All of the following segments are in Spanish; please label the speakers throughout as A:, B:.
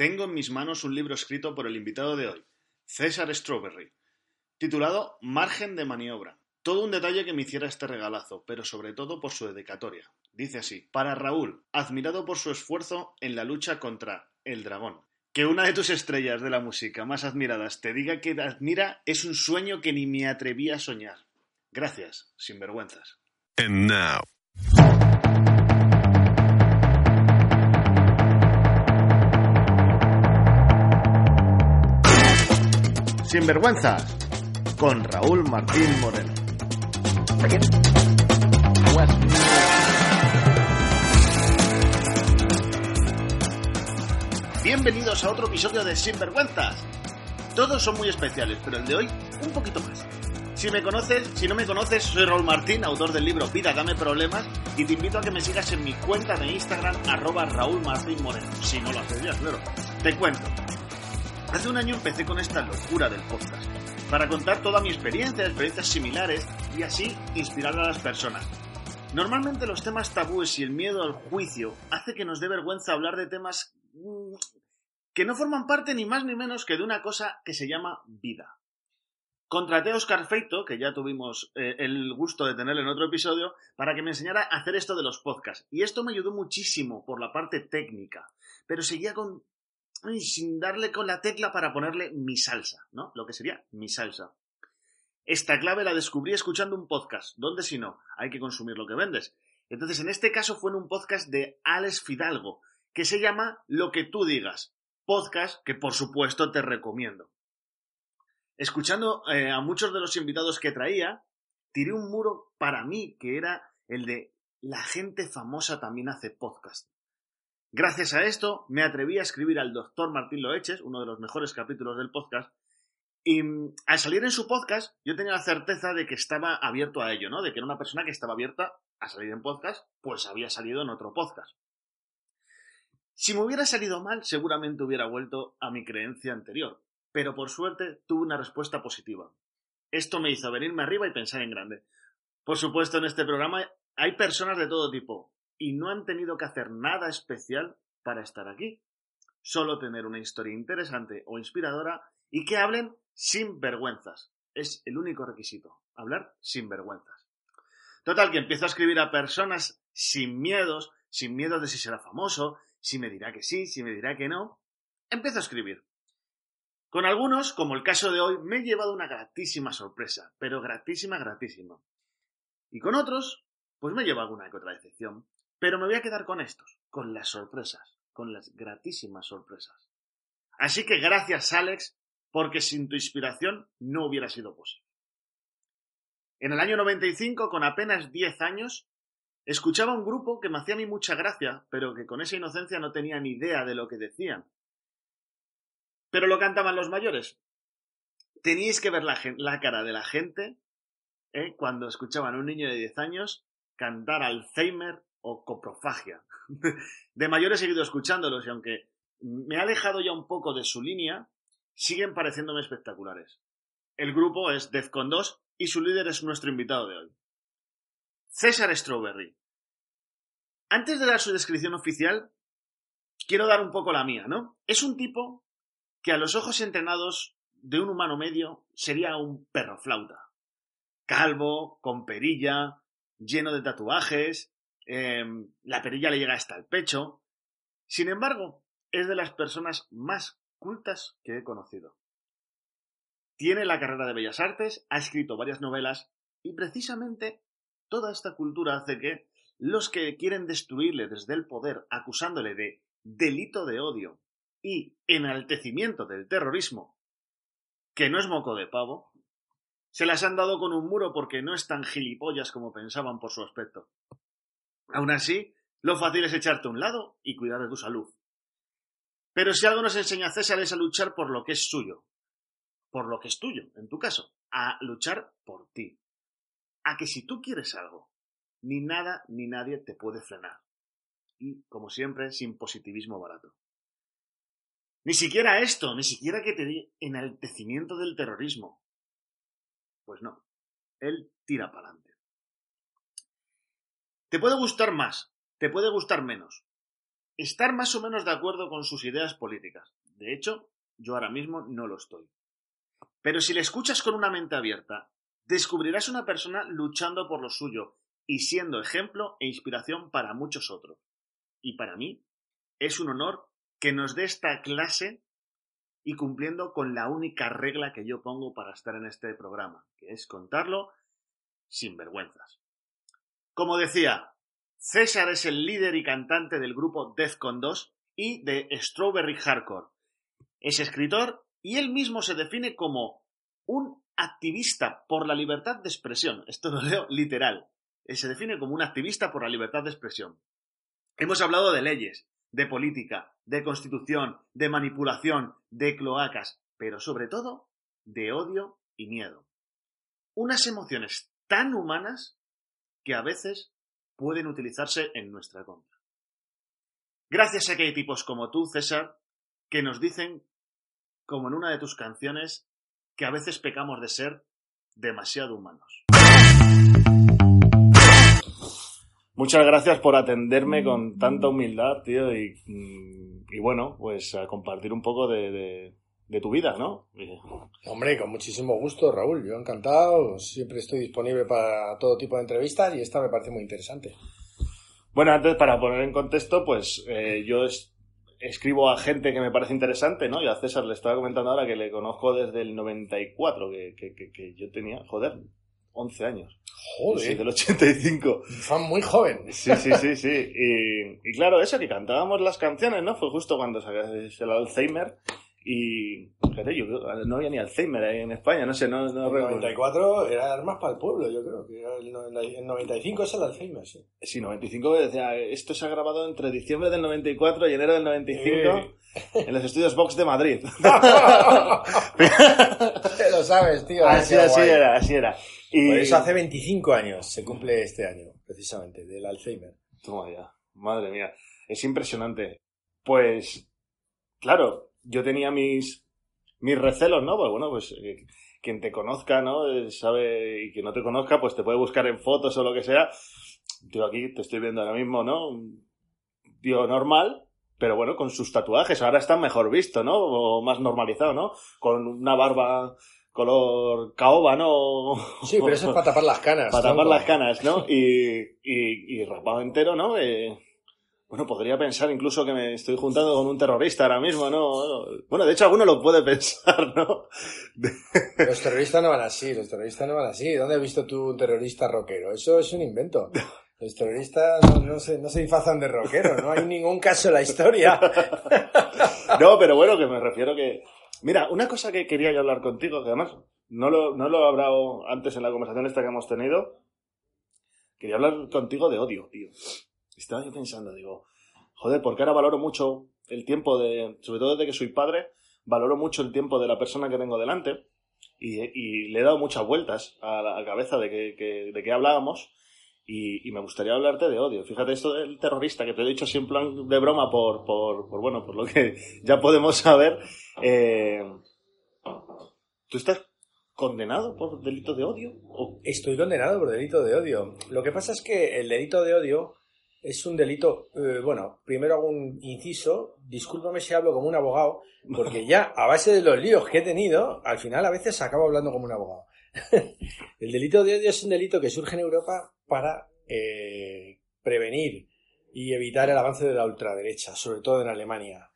A: Tengo en mis manos un libro escrito por el invitado de hoy, César Strawberry, titulado Margen de maniobra. Todo un detalle que me hiciera este regalazo, pero sobre todo por su dedicatoria. Dice así, para Raúl, admirado por su esfuerzo en la lucha contra el dragón. Que una de tus estrellas de la música más admiradas te diga que admira es un sueño que ni me atreví a soñar. Gracias, sinvergüenzas.
B: And now,
A: Sinvergüenzas, con Raúl Martín Moreno. Bienvenidos a otro episodio de Sinvergüenzas. Todos son muy especiales, pero el de hoy un poquito más. Si me conoces, si no me conoces, soy Raúl Martín, autor del libro Vida, dame problemas, y te invito a que me sigas en mi cuenta de Instagram, arroba Raúl Martín Moreno. Si no lo haces ya, claro. Te cuento. Hace un año empecé con esta locura del podcast, para contar toda mi experiencia, experiencias similares, y así inspirar a las personas. Normalmente los temas tabúes y el miedo al juicio hace que nos dé vergüenza hablar de temas mm, que no forman parte ni más ni menos que de una cosa que se llama vida. Contraté a Oscar Feito, que ya tuvimos eh, el gusto de tenerle en otro episodio, para que me enseñara a hacer esto de los podcasts. Y esto me ayudó muchísimo por la parte técnica, pero seguía con sin darle con la tecla para ponerle mi salsa, ¿no? Lo que sería mi salsa. Esta clave la descubrí escuchando un podcast. ¿Dónde si no? Hay que consumir lo que vendes. Entonces, en este caso fue en un podcast de Alex Fidalgo, que se llama Lo que tú digas. Podcast que, por supuesto, te recomiendo. Escuchando eh, a muchos de los invitados que traía, tiré un muro para mí, que era el de la gente famosa también hace podcast. Gracias a esto, me atreví a escribir al doctor Martín Loeches, uno de los mejores capítulos del podcast, y mm, al salir en su podcast, yo tenía la certeza de que estaba abierto a ello, ¿no? De que era una persona que estaba abierta a salir en podcast, pues había salido en otro podcast. Si me hubiera salido mal, seguramente hubiera vuelto a mi creencia anterior, pero por suerte tuve una respuesta positiva. Esto me hizo venirme arriba y pensar en grande. Por supuesto, en este programa hay personas de todo tipo, y no han tenido que hacer nada especial para estar aquí. Solo tener una historia interesante o inspiradora y que hablen sin vergüenzas. Es el único requisito, hablar sin vergüenzas. Total, que empiezo a escribir a personas sin miedos, sin miedo de si será famoso, si me dirá que sí, si me dirá que no. Empiezo a escribir. Con algunos, como el caso de hoy, me he llevado una gratísima sorpresa, pero gratísima, gratísima. Y con otros, pues me llevo alguna que otra decepción. Pero me voy a quedar con estos, con las sorpresas, con las gratísimas sorpresas. Así que gracias, Alex, porque sin tu inspiración no hubiera sido posible. En el año 95, con apenas 10 años, escuchaba un grupo que me hacía a mí mucha gracia, pero que con esa inocencia no tenía ni idea de lo que decían. Pero lo cantaban los mayores. Teníais que ver la, cara de la gente ¿eh? cuando escuchaban a un niño de 10 años cantar Alzheimer o coprofagia. De mayor he seguido escuchándolos y aunque me ha alejado ya un poco de su línea, siguen pareciéndome espectaculares. El grupo es Defcon 2 y su líder es nuestro invitado de hoy. César Strawberry. Antes de dar su descripción oficial, quiero dar un poco la mía, ¿no? Es un tipo que a los ojos entrenados de un humano medio sería un perro flauta. Calvo, con perilla, lleno de tatuajes, Em, la perilla le llega hasta el pecho. Sin embargo, es de las personas más cultas que he conocido. Tiene la carrera de Bellas Artes, ha escrito varias novelas y precisamente toda esta cultura hace que los que quieren destruirle desde el poder acusándole de delito de odio y enaltecimiento del terrorismo, que no es moco de pavo, se las han dado con un muro porque no es tan gilipollas como pensaban por su aspecto. Aún así, lo fácil es echarte a un lado y cuidar de tu salud. Pero si algo nos enseña César es a luchar por lo que es suyo, por lo que es tuyo, en tu caso, a luchar por ti. A que si tú quieres algo, ni nada ni nadie te puede frenar. Y, como siempre, sin positivismo barato. Ni siquiera esto, ni siquiera que te dé enaltecimiento del terrorismo. Pues no, él tira para adelante. Te puede gustar más, te puede gustar menos. Estar más o menos de acuerdo con sus ideas políticas. De hecho, yo ahora mismo no lo estoy. Pero si le escuchas con una mente abierta, descubrirás una persona luchando por lo suyo y siendo ejemplo e inspiración para muchos otros. Y para mí es un honor que nos dé esta clase y cumpliendo con la única regla que yo pongo para estar en este programa, que es contarlo sin vergüenzas. Como decía, César es el líder y cantante del grupo Defcon 2 y de Strawberry Hardcore. Es escritor y él mismo se define como un activista por la libertad de expresión. Esto lo leo literal. Él se define como un activista por la libertad de expresión. Hemos hablado de leyes, de política, de constitución, de manipulación, de cloacas, pero sobre todo de odio y miedo. Unas emociones tan humanas que a veces pueden utilizarse en nuestra contra. Gracias a que hay tipos como tú, César, que nos dicen, como en una de tus canciones, que a veces pecamos de ser demasiado humanos. Muchas gracias por atenderme con tanta humildad, tío, y, bueno, pues a compartir un poco de, tu vida, ¿no?
B: Hombre, con muchísimo gusto, Raúl. Yo encantado. Siempre estoy disponible para todo tipo de entrevistas y esta me parece muy interesante.
A: Bueno, antes, para poner en contexto, pues eh, yo escribo a gente que me parece interesante, ¿no? Y a César le estaba comentando ahora que le conozco desde el 94, que, que, que, que yo tenía, joder, 11 años.
B: Joder.
A: Sí, del 85.
B: Un fan muy joven.
A: Sí, sí, sí, sí. Y, y, claro, eso, que cantábamos las canciones, ¿no? Fue justo cuando se el Alzheimer. Y, fíjate, yo no había ni Alzheimer ahí en España, no sé, no, no
B: El 94 era armas para el pueblo, yo creo. Que el 95 es el Alzheimer, sí.
A: Sí, 95 decía, esto se ha grabado entre diciembre del 94 y enero del 95 en los estudios Vox de Madrid.
B: lo sabes, tío.
A: Así, así era, así era.
B: Y... Por eso hace 25 años se cumple este año, precisamente, del Alzheimer.
A: Toma ya, madre mía. Es impresionante. Pues, claro, yo tenía mis, mis recelos, ¿no? Pues bueno, pues eh, quien te conozca, ¿no? Eh, sabe, y quien no te conozca, pues te puede buscar en fotos o lo que sea. Yo aquí te estoy viendo ahora mismo, ¿no? Un tío normal, pero bueno, con sus tatuajes. Ahora está mejor visto, ¿no? O más normalizado, ¿no? Con una barba color caoba, ¿no?
B: Sí, pero eso es para tapar las canas.
A: Para tapar las canas, ¿no? Y, y, y rapado entero, ¿no? Eh, bueno, podría pensar incluso que me estoy juntando con un terrorista ahora mismo, ¿no? Bueno, de hecho alguno lo puede pensar, ¿no?
B: Los terroristas no van así, los terroristas no van así. ¿Dónde has visto tú un terrorista rockero? Eso es un invento. Los terroristas no, se, no se disfrazan de rockero, no hay ningún caso en la historia.
A: No, pero bueno, que me refiero que Mira, una cosa que quería yo hablar contigo, que además no lo, no lo he hablado antes en la conversación esta que hemos tenido. Quería hablar contigo de odio, tío. Estaba yo pensando, digo, joder, porque ahora valoro mucho el tiempo de, sobre todo desde que soy padre, valoro mucho el tiempo de la persona que tengo delante y, le he dado muchas vueltas a la cabeza de que, de que hablábamos y, me gustaría hablarte de odio. Fíjate esto del terrorista que te he dicho plan de broma por, por, por bueno, por lo que ya podemos saber. Eh, ¿Tú estás condenado por delito de odio?
B: Estoy condenado por delito de odio. Lo que pasa es que el delito de odio es un delito, eh, bueno, primero hago un inciso, discúlpame si hablo como un abogado, porque ya a base de los líos que he tenido, al final a veces acabo hablando como un abogado. el delito de odio es un delito que surge en Europa para eh, prevenir y evitar el avance de la ultraderecha, sobre todo en Alemania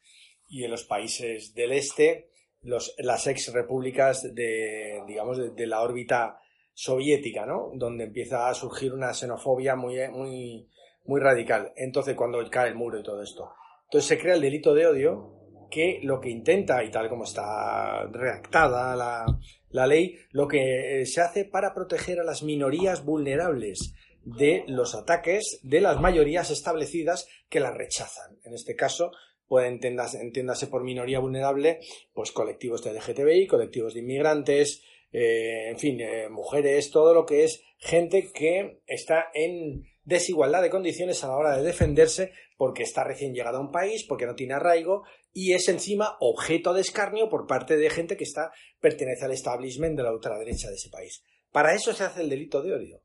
B: y en los países del este, los, las ex repúblicas de, digamos, de, la órbita soviética, ¿no? Donde empieza a surgir una xenofobia muy, muy, muy radical. Entonces, cuando cae el muro y todo esto. Entonces se crea el delito de odio que lo que intenta, y tal como está redactada la, la ley, lo que eh, se hace para proteger a las minorías vulnerables de los ataques de las mayorías establecidas que las rechazan. En este caso, puede entiéndase por minoría vulnerable, pues colectivos de LGTBI, colectivos de inmigrantes, eh, en fin, eh, mujeres, todo lo que es gente que está en desigualdad de condiciones a la hora de defenderse porque está recién llegado a un país, porque no tiene arraigo y es encima objeto de escarnio por parte de gente que está pertenece al establishment de la ultraderecha de ese país. Para eso se hace el delito de odio.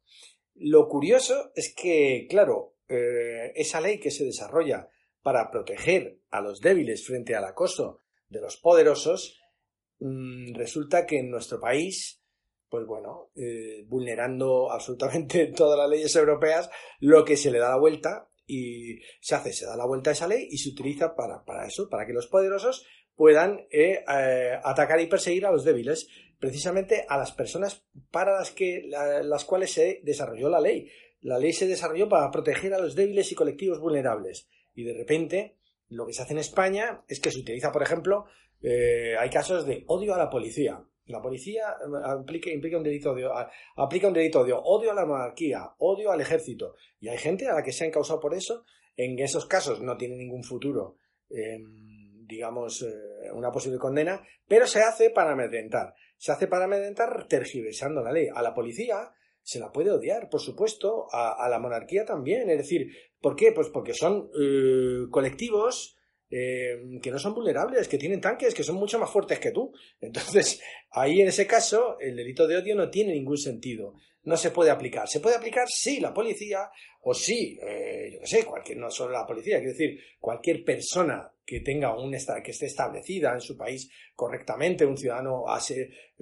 B: Lo curioso es que, claro, eh, esa ley que se desarrolla para proteger a los débiles frente al acoso de los poderosos Mm, resulta que en nuestro país, pues bueno, eh, vulnerando absolutamente todas las leyes europeas, lo que se le da la vuelta y se hace, se da la vuelta a esa ley y se utiliza para, para eso, para que los poderosos puedan eh, eh, atacar y perseguir a los débiles, precisamente a las personas para las que las cuales se desarrolló la ley. La ley se desarrolló para proteger a los débiles y colectivos vulnerables. Y de repente, lo que se hace en España es que se utiliza, por ejemplo, eh, hay casos de odio a la policía. La policía eh, aplica, implica un delito de, aplica un delito de odio a la monarquía, odio al ejército. Y hay gente a la que se han causado por eso. En esos casos no tiene ningún futuro, em, digamos, eh, una posible condena, pero se hace para amedrentar. Se hace para amedrentar tergiversando la ley. A la policía se la puede odiar, por supuesto, a, la monarquía también. Es decir, ¿por qué? Pues porque son colectivos eh, que no son vulnerables, que tienen tanques, que son mucho más fuertes que tú. Entonces, ahí en ese caso, el delito de odio no tiene ningún sentido. No se puede aplicar. Se puede aplicar sí la policía o sí, eh, yo qué sé, cualquier, no solo la policía, quiero decir, cualquier persona que tenga un que esté establecida en su país correctamente, un ciudadano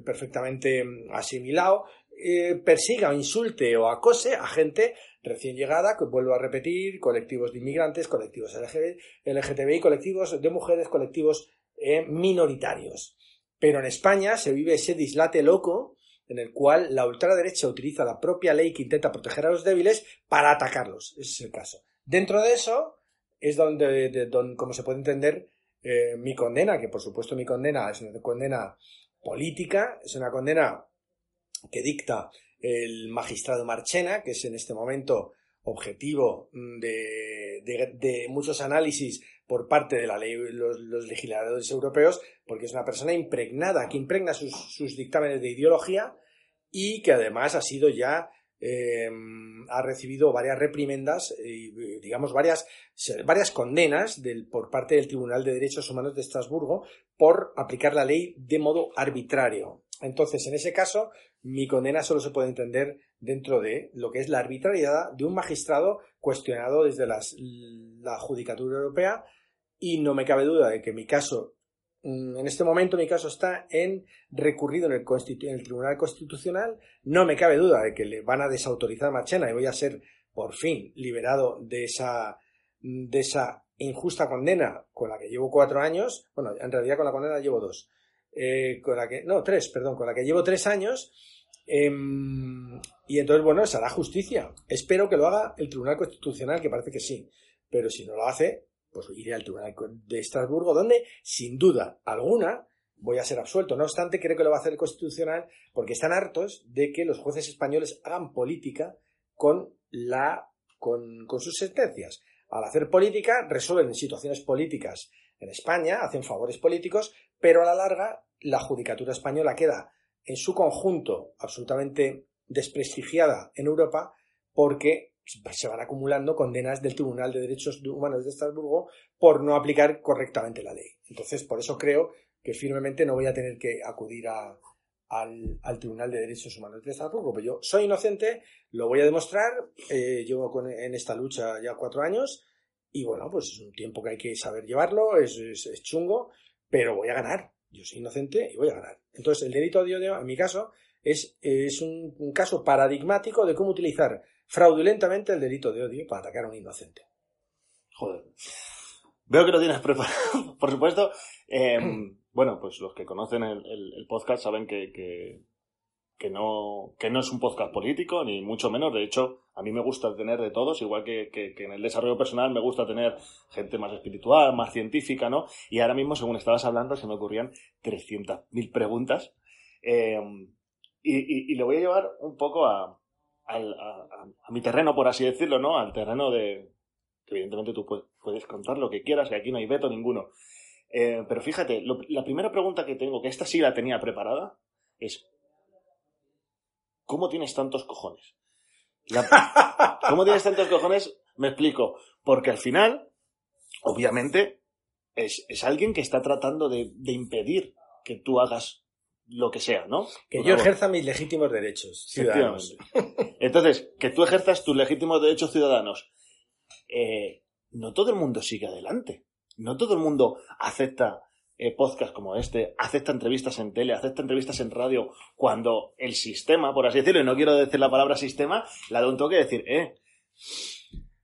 B: perfectamente mm, asimilado, eh, persiga o insulte o acose a gente recién llegada, que vuelvo a repetir, colectivos de inmigrantes, colectivos LGTBI, colectivos de mujeres, colectivos eh, minoritarios. Pero en España se vive ese dislate loco en el cual la ultraderecha utiliza la propia ley que intenta proteger a los débiles para atacarlos. Ese es el caso. Dentro de eso es donde, como se puede entender, eh, mi condena, que por supuesto mi condena es una condena política, es una condena que dicta el magistrado Marchena, que es en este momento objetivo de, de, muchos análisis por parte de la ley, los, legisladores europeos, porque es una persona impregnada, que impregna sus, sus dictámenes de ideología y que además ha sido ya eh, ha recibido varias reprimendas y digamos varias, varias condenas del, por parte del Tribunal de Derechos Humanos de Estrasburgo por aplicar la ley de modo arbitrario. Entonces, en ese caso, mi condena solo se puede entender dentro de lo que es la arbitrariedad de un magistrado cuestionado desde la Judicatura Europea. Y no me cabe duda de que mi caso, mm, en este momento mi caso está en recurrido en el, Tribunal Constitucional, no me cabe duda de que le van a desautorizar a y voy a ser por fin liberado de esa, de esa injusta condena con la que llevo cuatro años, bueno, en realidad con la condena llevo dos, eh, con la que, no, tres, perdón, con la que llevo tres años. Em, y entonces, bueno, se hará justicia. Espero que lo haga el Tribunal Constitucional, que parece que sí. Pero si no lo hace, pues iré al Tribunal de Estrasburgo, donde, sin duda alguna, voy a ser absuelto. No obstante, creo que lo va a hacer el Constitucional porque están hartos de que los jueces españoles hagan política con, la, con, con sus sentencias. Al hacer política, resuelven situaciones políticas en España, hacen favores políticos, pero a la larga la judicatura española queda en su conjunto absolutamente desprestigiada en Europa porque se van acumulando condenas del Tribunal de Derechos Humanos de Estrasburgo por no aplicar correctamente la ley. Entonces, por eso creo que firmemente no voy a tener que acudir al, Tribunal de Derechos Humanos de Estrasburgo. Pero yo soy inocente, lo voy a demostrar, eh, llevo en esta lucha ya cuatro años y bueno, pues es un tiempo que hay que saber llevarlo, es chungo, pero voy a ganar yo soy inocente y voy a ganar. Entonces, el delito de odio, en mi caso, es, es un, caso paradigmático de cómo utilizar fraudulentamente el delito de odio para atacar a un inocente.
A: Joder. Veo que lo tienes preparado, por supuesto. Em, bueno, pues los que conocen el, podcast saben que, que no, que no es un podcast político, ni mucho menos. De hecho, a mí me gusta tener de todos, igual que, que, en el desarrollo personal me gusta tener gente más espiritual, más científica, ¿no? Y ahora mismo, según estabas hablando, se me ocurrían 300.000 preguntas. Eh, y, y, lo voy a llevar un poco a, a, a, mi terreno, por así decirlo, ¿no? Al terreno de, que evidentemente tú puedes, puedes contar lo que quieras, que aquí no hay veto ninguno. Eh, pero fíjate, la primera pregunta que tengo, que esta sí la tenía preparada, es ¿cómo tienes tantos cojones? ¿Cómo tienes tantos cojones? Me explico. Porque al final, obviamente, es, alguien que está tratando de, impedir que tú hagas lo que sea, ¿no?
B: Que yo ejerza mis legítimos derechos ciudadanos.
A: Entonces, que tú ejerzas tus legítimos derechos ciudadanos. Eh, no todo el mundo sigue adelante. No todo el mundo acepta eh, podcast como este, acepta entrevistas en tele, acepta entrevistas en radio, cuando el sistema, por así decirlo, y no quiero decir la palabra sistema, la da un toque de decir, eh,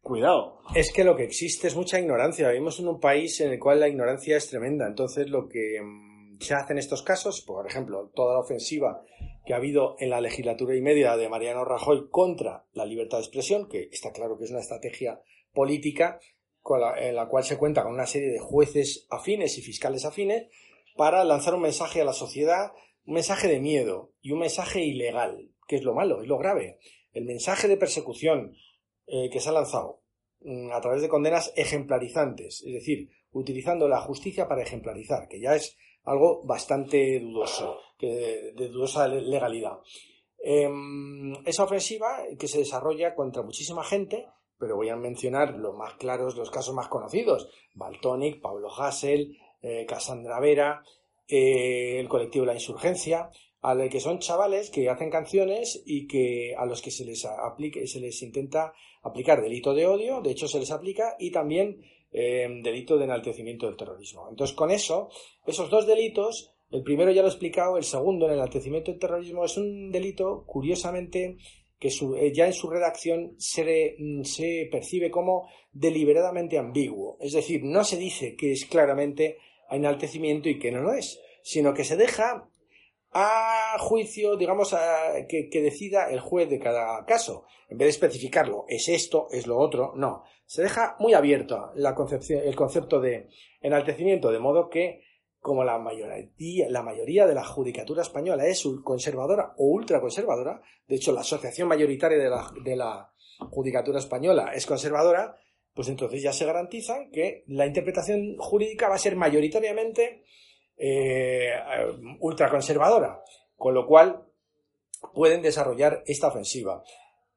A: cuidado.
B: Es que lo que existe es mucha ignorancia. Vivimos en un país en el cual la ignorancia es tremenda. Entonces, lo que mm, se hace en estos casos, por ejemplo, toda la ofensiva que ha habido en la legislatura y media de Mariano Rajoy contra la libertad de expresión, que está claro que es una estrategia política, en la cual se cuenta con una serie de jueces afines y fiscales afines para lanzar un mensaje a la sociedad, un mensaje de miedo y un mensaje ilegal, que es lo malo, es lo grave. El mensaje de persecución eh, que se ha lanzado mm, a través de condenas ejemplarizantes, es decir, utilizando la justicia para ejemplarizar, que ya es algo bastante dudoso, de dudosa legalidad. Em, esa ofensiva que se desarrolla contra muchísima gente pero voy a mencionar los más claros, los casos más conocidos. Baltonic, Pablo Hassel, eh, Cassandra Vera, eh, el colectivo La Insurgencia, a que son chavales que hacen canciones y que a los que se les aplique, se les intenta aplicar delito de odio, de hecho se les aplica, y también eh, delito de enaltecimiento del terrorismo. Entonces, con eso, esos dos delitos, el primero ya lo he explicado, el segundo, el enaltecimiento del terrorismo, es un delito, curiosamente, que eh, ya en su redacción se, mm, se percibe como deliberadamente ambiguo. Es decir, no se dice que es claramente enaltecimiento y que no lo es, sino que se deja a juicio, digamos, que, decida el juez de cada caso. En vez de especificarlo, es esto, es lo otro, no. Se deja muy abierto la concepción, el concepto de enaltecimiento, de modo que como la mayoría, la mayoría de la judicatura española es conservadora o ultraconservadora, de hecho la asociación mayoritaria de la, de la judicatura española es conservadora, pues entonces ya se garantiza que la interpretación jurídica va a ser mayoritariamente eh, ultraconservadora, con lo cual pueden desarrollar esta ofensiva.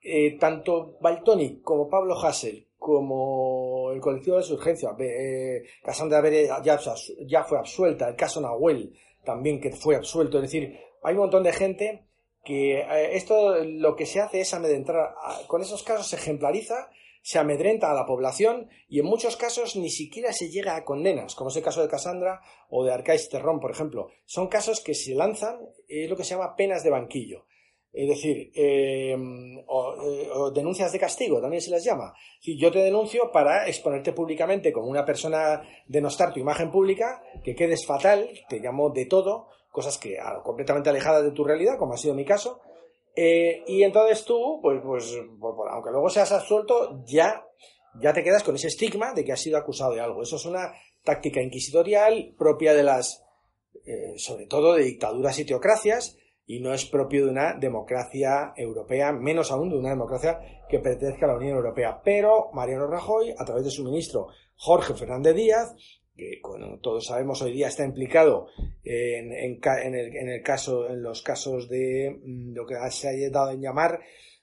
B: Eh, tanto Baltoni como Pablo Hassel como el colectivo de surgencia, eh, Cassandra Bere ya, ya, fue absuelta, el caso Nahuel también que fue absuelto, es decir, hay un montón de gente que eh, esto lo que se hace es amedrentar, con esos casos se ejemplariza, se amedrenta a la población y en muchos casos ni siquiera se llega a condenas, como es el caso de Cassandra o de Arcais Terrón, por ejemplo. Son casos que se lanzan, es lo que se llama penas de banquillo. Es decir, eh, o, denuncias de castigo, también se las llama. Si yo te denuncio para exponerte públicamente como una persona, denostar tu imagen pública, que quedes fatal, te llamo de todo, cosas que ah, completamente alejadas de tu realidad, como ha sido mi caso. Eh, y entonces tú, pues, pues, aunque luego seas absuelto, ya, ya te quedas con ese estigma de que has sido acusado de algo. Eso es una táctica inquisitorial propia de las, eh, sobre todo de dictaduras y teocracias, y no es propio de una democracia europea, menos aún de una democracia que pertenezca a la Unión Europea. Pero Mariano Rajoy, a través de su ministro Jorge Fernández Díaz, que como todos sabemos hoy día está implicado en, el, caso, en los casos de mm, lo que se ha dado en llamar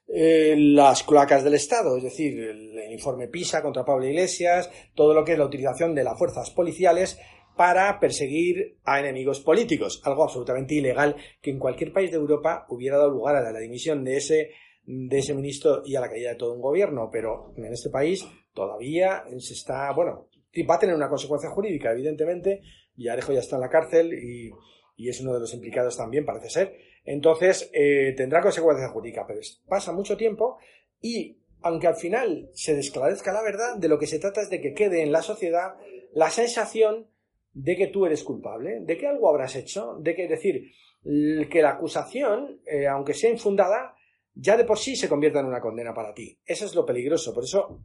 B: eh, las cloacas del Estado, es decir, el informe PISA contra Pablo Iglesias, todo lo que es la utilización de las fuerzas policiales para perseguir a enemigos políticos, algo absolutamente ilegal que en cualquier país de Europa hubiera dado lugar a la dimisión de ese, de ese ministro y a la caída de todo un gobierno, pero en este país todavía se está, bueno, va a tener una consecuencia jurídica, evidentemente, Villarejo ya está en la cárcel y, es uno de los implicados también, parece ser, entonces eh, tendrá consecuencia jurídica, pero pasa mucho tiempo y aunque al final se desclarezca la verdad, de lo que se trata es de que quede en la sociedad la sensación de que tú eres culpable, de que algo habrás hecho, de que decir que la acusación, eh, aunque sea infundada, ya de por sí se convierta en una condena para ti. Eso es lo peligroso. Por eso,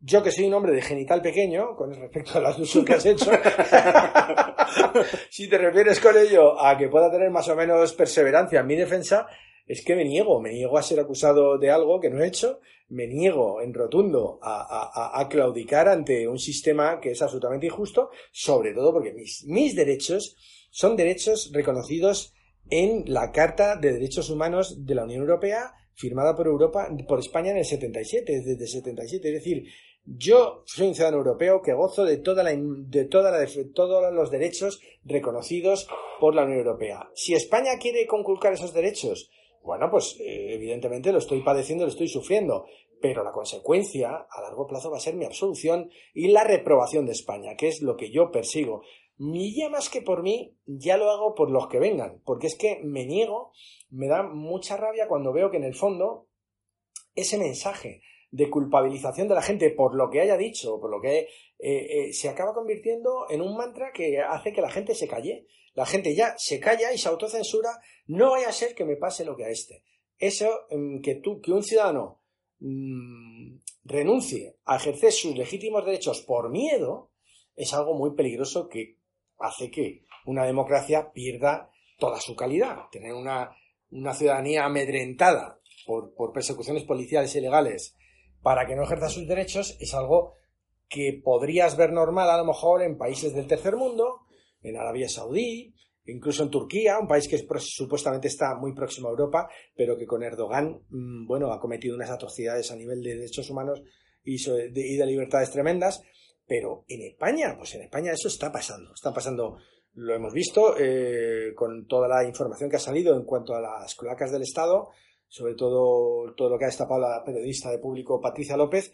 B: yo que soy un hombre de genital pequeño, con respecto a las usos que has hecho, si te refieres con ello a que pueda tener más o menos perseverancia en mi defensa, es que me niego, me niego a ser acusado de algo que no he hecho, me niego en rotundo a, claudicar ante un sistema que es absolutamente injusto, sobre todo porque mis, mis derechos son derechos reconocidos en la Carta de Derechos Humanos de la Unión Europea, firmada por Europa, por España en el 77, desde el 77. Es decir, yo soy un ciudadano europeo que gozo de toda la, de toda la, todos los derechos reconocidos por la Unión Europea. Si España quiere conculcar esos derechos, bueno, pues eh, evidentemente lo estoy padeciendo, lo estoy sufriendo, pero la consecuencia a largo plazo va a ser mi absolución y la reprobación de España, que es lo que yo persigo. Ni ya más que por mí, ya lo hago por los que vengan, porque es que me niego, me da mucha rabia cuando veo que en el fondo ese mensaje de culpabilización de la gente por lo que haya dicho, por lo que eh, eh, se acaba convirtiendo en un mantra que hace que la gente se calle. La gente ya se calla y se autocensura no vaya a ser que me pase lo que a este. Eso, mm, que tú, que un ciudadano mm, renuncie a ejercer sus legítimos derechos por miedo, es algo muy peligroso que hace que una democracia pierda toda su calidad. Tener una, ciudadanía amedrentada por, por persecuciones policiales y legales para que no ejerza sus derechos es algo que podrías ver normal a lo mejor en países del tercer mundo, en Arabia Saudí, incluso en Turquía, un país que supuestamente está muy próximo a Europa, pero que con Erdogan, mm, bueno, ha cometido unas atrocidades a nivel de derechos humanos y de, libertades tremendas. Pero en España, pues en España eso está pasando. Está pasando, lo hemos visto eh, con toda la información que ha salido en cuanto a las cloacas del Estado, sobre todo todo lo que ha destapado la periodista de público Patricia López,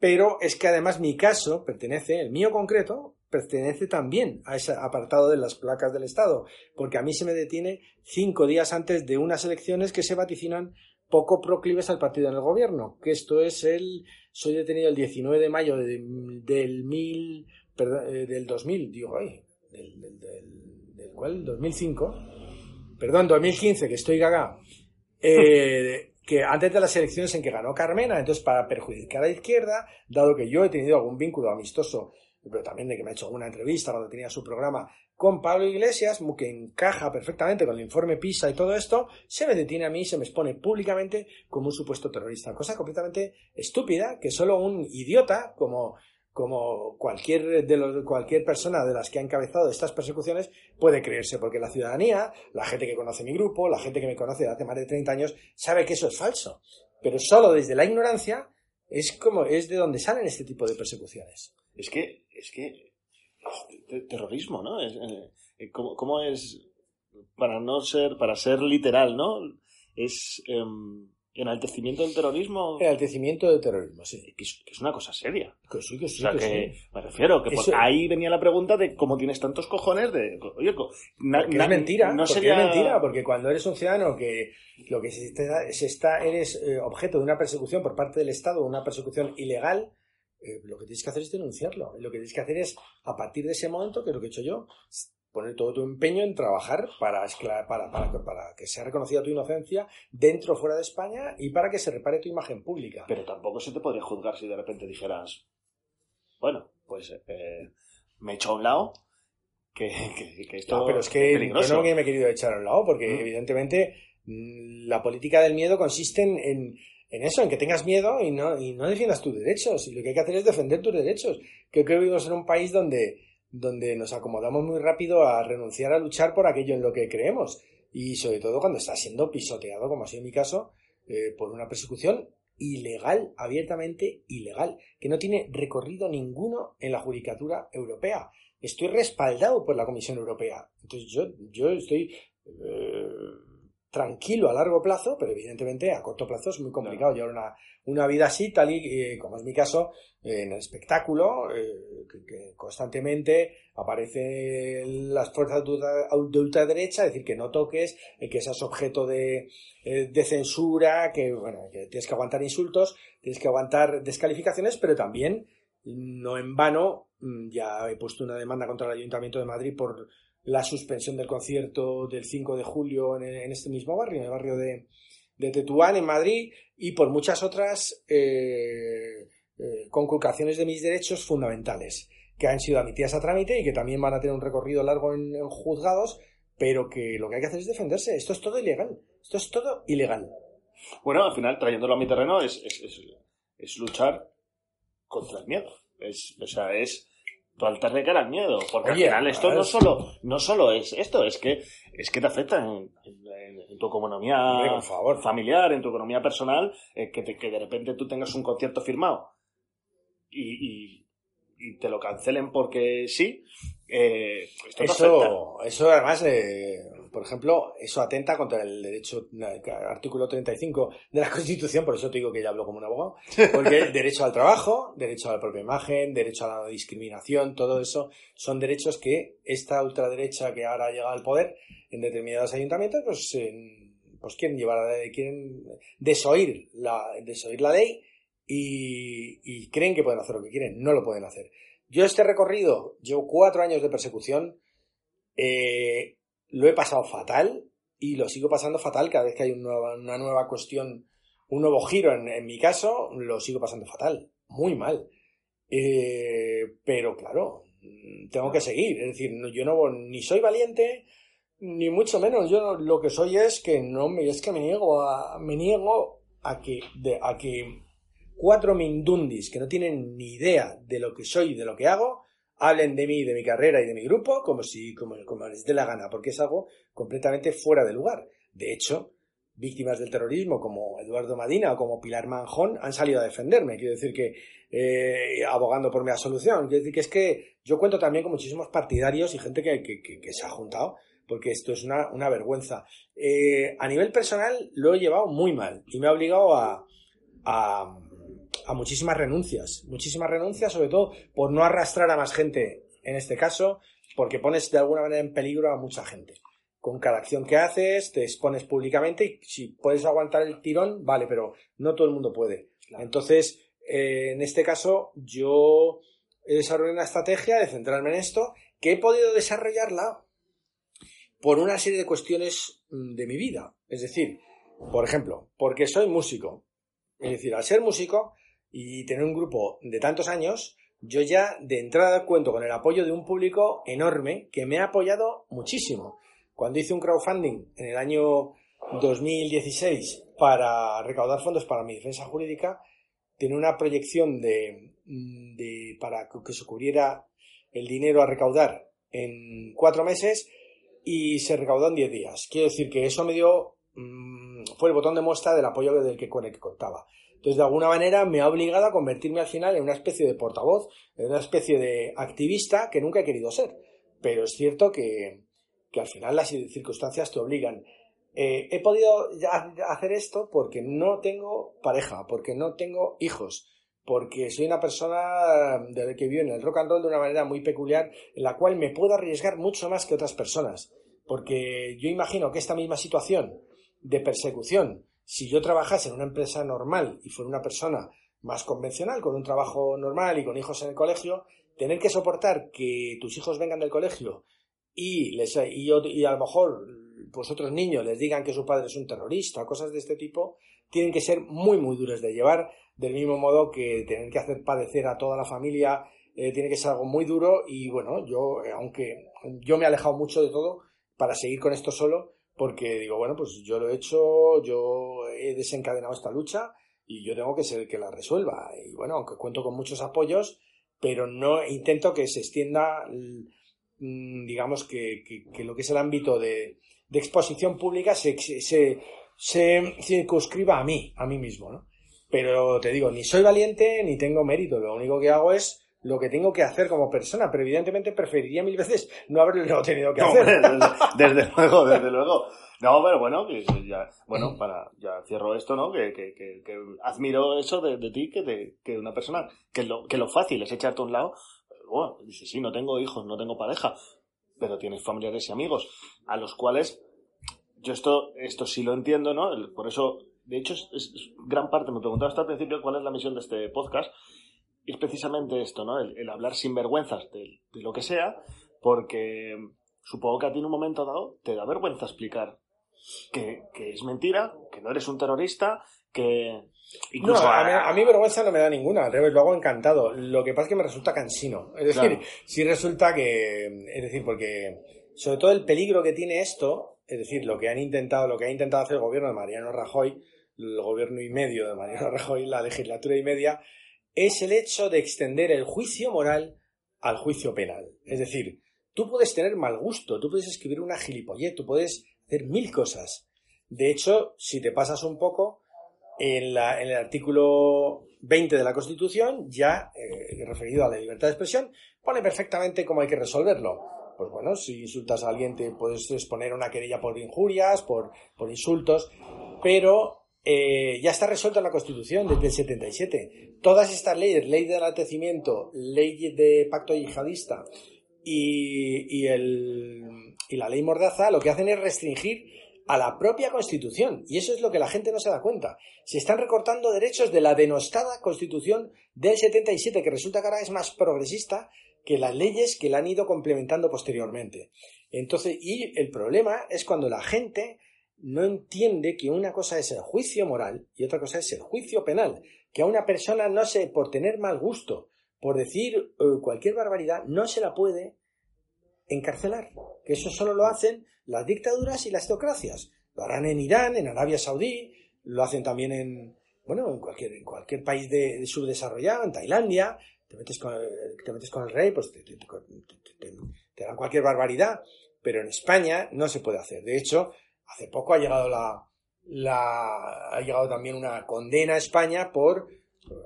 B: pero es que además mi caso pertenece, el mío concreto, pertenece también a ese apartado de las placas del Estado, porque a mí se me detiene cinco días antes de unas elecciones que se vaticinan poco proclives al partido en el gobierno, que esto es el, soy detenido el 19 de mayo del mil, eh, del 2000, digo, ay, del, del, del, del cual, 2005, perdón, 2015, que estoy gaga, eh, que antes de las elecciones en que ganó Carmena, entonces para perjudicar a la izquierda, dado que yo he tenido algún vínculo amistoso pero también de que me ha hecho una entrevista cuando tenía su programa con Pablo Iglesias, que encaja perfectamente con el informe PISA y todo esto, se me detiene a mí y se me expone públicamente como un supuesto terrorista. Cosa completamente estúpida que solo un idiota como, como cualquier, de los, cualquier persona de las que ha encabezado estas persecuciones puede creerse, porque la ciudadanía, la gente que conoce mi grupo, la gente que me conoce de hace más de 30 años, sabe que eso es falso. Pero solo desde la ignorancia es como es de donde salen este tipo de persecuciones.
A: Es que es que terrorismo, ¿no? Es, eh, eh, ¿cómo, es para no ser para ser literal, ¿no? Es em, enaltecimiento del terrorismo.
B: Enaltecimiento del terrorismo, sí.
A: Que es, una cosa seria.
B: Que sí, que sí.
A: O sea, que, me refiero, que ahí venía la pregunta de cómo tienes tantos cojones de. Oye,
B: es mentira. No sería... mentira, porque cuando eres un ciudadano que lo que se está, se está eres eh, objeto de una persecución por parte del Estado, una persecución ilegal, eh, lo que tienes que hacer es denunciarlo. Lo que tienes que hacer es, a partir de ese momento, que es lo que he hecho yo, poner todo tu empeño en trabajar para, para, para, para, que sea reconocida tu inocencia dentro o fuera de España y para que se repare tu imagen pública.
A: Pero tampoco se te podría juzgar si de repente dijeras, bueno, pues eh, me echo a un lado, que, esto
B: no, pero es que yo no me he querido echar a un lado, porque mm. evidentemente mm, la política del miedo consiste en en eso, en que tengas miedo y no, y no defiendas tus derechos. Y lo que hay que hacer es defender tus derechos. Creo que vivimos en un país donde, donde nos acomodamos muy rápido a renunciar a luchar por aquello en lo que creemos. Y sobre todo cuando está siendo pisoteado, como ha sido mi caso, eh, por una persecución ilegal, abiertamente ilegal, que no tiene recorrido ninguno en la judicatura europea. Estoy respaldado por la Comisión Europea. Entonces yo, yo estoy eh, tranquilo a largo plazo, pero evidentemente a corto plazo es muy complicado llevar una, una, vida así, tal y eh, como es mi caso, en el espectáculo, eh, que, constantemente aparecen las fuerzas de, ultraderecha, es decir, que no toques, eh, que seas objeto de, de censura, que, bueno, que tienes que aguantar insultos, tienes que aguantar descalificaciones, pero también, no en vano, mm, ya he puesto una demanda contra el Ayuntamiento de Madrid por la suspensión del concierto del 5 de julio en, este mismo barrio, en el barrio de, de, Tetuán, en Madrid, y por muchas otras eh, eh, conculcaciones de mis derechos fundamentales que han sido admitidas a trámite y que también van a tener un recorrido largo en, juzgados, pero que lo que hay que hacer es defenderse. Esto es todo ilegal. Esto es todo ilegal.
A: Bueno, al final, trayéndolo a mi terreno, es, es, es, luchar contra el miedo. Es, o sea, es plantarle cara al miedo. Porque al final esto no solo, no solo es esto, es que, es que te afecta en, tu economía familiar, en tu economía personal, eh, que, que de repente tú tengas un concierto firmado y, y te lo cancelen porque sí, eh,
B: eso, eso además, eh, por ejemplo, eso atenta contra el derecho, artículo 35 de la Constitución, por eso te digo que ya hablo como un abogado, porque derecho al trabajo, derecho a la propia imagen, derecho a la discriminación, todo eso son derechos que esta ultraderecha que ahora ha llegado al poder en determinados ayuntamientos, pues, pues quieren llevar, quieren desoír la, desoír la ley y, creen que pueden hacer lo que quieren. No lo pueden hacer. Yo este recorrido, llevo cuatro años de persecución, eh, lo he pasado fatal y lo sigo pasando fatal cada vez que hay una nueva, cuestión, un nuevo giro en, mi caso, lo sigo pasando fatal, muy mal. Eh, pero claro, tengo que seguir. Es decir, yo no ni soy valiente, ni mucho menos. Yo lo que soy es que no me, es que me niego a, me niego a que, a que cuatro mindundis que no tienen ni idea de lo que soy y de lo que hago, hablen de mí, de mi carrera y de mi grupo como si como, les dé la gana, porque es algo completamente fuera de lugar. De hecho, víctimas del terrorismo como Eduardo Madina o como Pilar Manjón han salido a defenderme. Quiero decir que eh, abogando por mi absolución. Quiero decir que es que yo cuento también con muchísimos partidarios y gente que, que, se ha juntado porque esto es una, una vergüenza. Eh, a nivel personal lo he llevado muy mal y me ha obligado a, a a muchísimas renuncias, muchísimas renuncias, sobre todo por no arrastrar a más gente, en este caso, porque pones de alguna manera en peligro a mucha gente. Con cada acción que haces, te expones públicamente y si puedes aguantar el tirón, vale, pero no todo el mundo puede. Entonces, eh, en este caso, yo he desarrollado una estrategia de centrarme en esto, que he podido desarrollarla por una serie de cuestiones mm, de mi vida. Es decir, por ejemplo, porque soy músico. Es decir, al ser músico, y tener un grupo de tantos años, yo ya de entrada cuento con el apoyo de un público enorme que me ha apoyado muchísimo. Cuando hice un crowdfunding en el año 2016 para recaudar fondos para mi defensa jurídica, tenía una proyección de, de para que se cubriera el dinero a recaudar en cuatro meses y se recaudó en diez días. Quiero decir que eso me dio, mm, fue el botón de muestra del apoyo del que, con el que contaba. Entonces, de alguna manera, me ha obligado a convertirme al final en una especie de portavoz, en una especie de activista que nunca he querido ser. Pero es cierto que, al final las circunstancias te obligan. Eh, he podido hacer esto porque no tengo pareja, porque no tengo hijos, porque soy una persona que vive en el rock and roll de una manera muy peculiar, en la cual me puedo arriesgar mucho más que otras personas. Porque yo imagino que esta misma situación de persecución, si yo trabajase en una empresa normal y fuera una persona más convencional, con un trabajo normal y con hijos en el colegio, tener que soportar que tus hijos vengan del colegio y, les, y, y a lo mejor pues otros niños les digan que su padre es un terrorista, cosas de este tipo, tienen que ser muy, muy duras de llevar, del mismo modo que tener que hacer padecer a toda la familia, eh, tiene que ser algo muy duro y bueno, yo, eh, aunque yo me he alejado mucho de todo para seguir con esto solo, porque digo, bueno, pues yo lo he hecho, yo he desencadenado esta lucha y yo tengo que ser el que la resuelva. Y bueno, aunque cuento con muchos apoyos, pero no intento que se extienda, mm, digamos, que, lo que es el ámbito de, exposición pública se, se, se, circunscriba a mí, a mí mismo, ¿no? Pero te digo, ni soy valiente ni tengo mérito, lo único que hago es lo que tengo que hacer como persona, pero evidentemente preferiría mil veces no haberlo tenido que hacer.
A: desde, luego, desde luego. No, pero bueno, ya, bueno, para, ya cierro esto, ¿no? Que, que, que, admiro eso de, de ti, que, de, que una persona, que lo, que lo fácil es echarte a un lado, bueno, dice, sí, no tengo hijos, no tengo pareja, pero tienes familiares y amigos, a los cuales, yo esto, esto sí lo entiendo, ¿no? Por eso, de hecho, es, gran parte, me preguntaba hasta al principio cuál es la misión de este podcast, es precisamente esto, ¿no? El, hablar sin vergüenzas de, lo que sea, porque supongo que a ti en un momento dado te da vergüenza explicar que, es mentira, que no eres un terrorista, que...
B: Incluso no, a, mí, vergüenza no me da ninguna, al revés, lo hago encantado. Lo que pasa es que me resulta cansino. Es decir, si resulta que... Es decir, porque sobre todo el peligro que tiene esto, es decir, lo que han intentado, lo que ha intentado hacer el gobierno de Mariano Rajoy, el gobierno y medio de Mariano Rajoy, la legislatura y media, es el hecho de extender el juicio moral al juicio penal. Es decir, tú puedes tener mal gusto, tú puedes escribir una gilipollez, tú puedes hacer mil cosas. De hecho, si te pasas un poco, en, la, en el artículo 20 de la Constitución, ya eh, referido a la libertad de expresión, pone perfectamente cómo hay que resolverlo. Pues bueno, si insultas a alguien te puedes exponer una querella por injurias, por, por insultos, pero eh, ya está resuelto en la Constitución desde el 77. Todas estas leyes, ley de enaltecimiento, ley de pacto yihadista y, la ley Mordaza, lo que hacen es restringir a la propia Constitución. Y eso es lo que la gente no se da cuenta. Se están recortando derechos de la denostada Constitución del 77, que resulta que ahora es más progresista que las leyes que la han ido complementando posteriormente. Entonces, y el problema es cuando la gente no entiende que una cosa es el juicio moral y otra cosa es el juicio penal. Que a una persona no se, por tener mal gusto, por decir eh, cualquier barbaridad, no se la puede encarcelar. Que eso solo lo hacen las dictaduras y las teocracias. Lo harán en Irán, en Arabia Saudí, lo hacen también en, bueno, en cualquier, en cualquier país de, subdesarrollado, en Tailandia, te metes con, te metes con el rey, pues te, te, cualquier barbaridad, pero en España no se puede hacer. De hecho, hace poco ha llegado la, la, ha llegado también una condena a España por,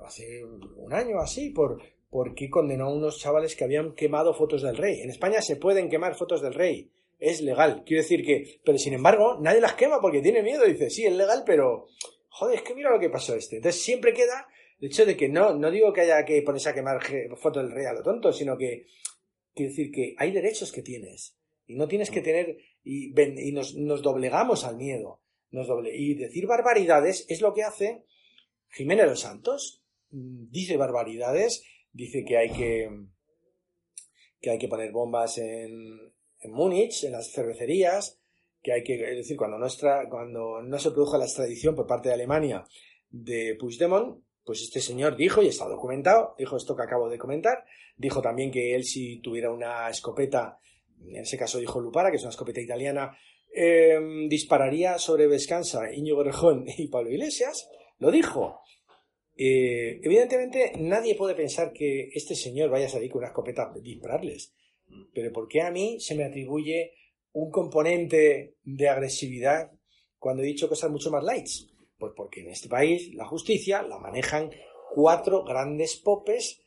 B: hace un año así, por, porque condenó a unos chavales que habían quemado fotos del rey. En España se pueden quemar fotos del rey, es legal. Quiero decir que, pero sin embargo, nadie las quema porque tiene miedo. Dice, sí, es legal, pero, joder, es que mira lo que pasó este. Entonces siempre queda el hecho de que no, no digo que haya que ponerse a quemar fotos del rey a lo tonto, sino que, quiero decir que hay derechos que tienes. Y no tienes que tener, y, y nos, nos, doblegamos al miedo. Nos doble, y decir barbaridades es lo que hace Jiménez los Santos. Mm, dice barbaridades, dice que hay que, que hay que poner bombas en, en Múnich, en las cervecerías, que hay que, es decir, cuando, nuestra, cuando no se produjo la extradición por parte de Alemania de Puigdemont, pues este señor dijo, y está documentado, dijo esto que acabo de comentar, dijo también que él si tuviera una escopeta, en ese caso dijo Lupara, que es una escopeta italiana, eh, dispararía sobre Vescanza, Íñigo Rejón y Pablo Iglesias, lo dijo. Eh, evidentemente nadie puede pensar que este señor vaya a salir con una escopeta a dispararles. Pero ¿por qué a mí se me atribuye un componente de agresividad cuando he dicho cosas mucho más lights? Pues porque en este país la justicia la manejan cuatro grandes popes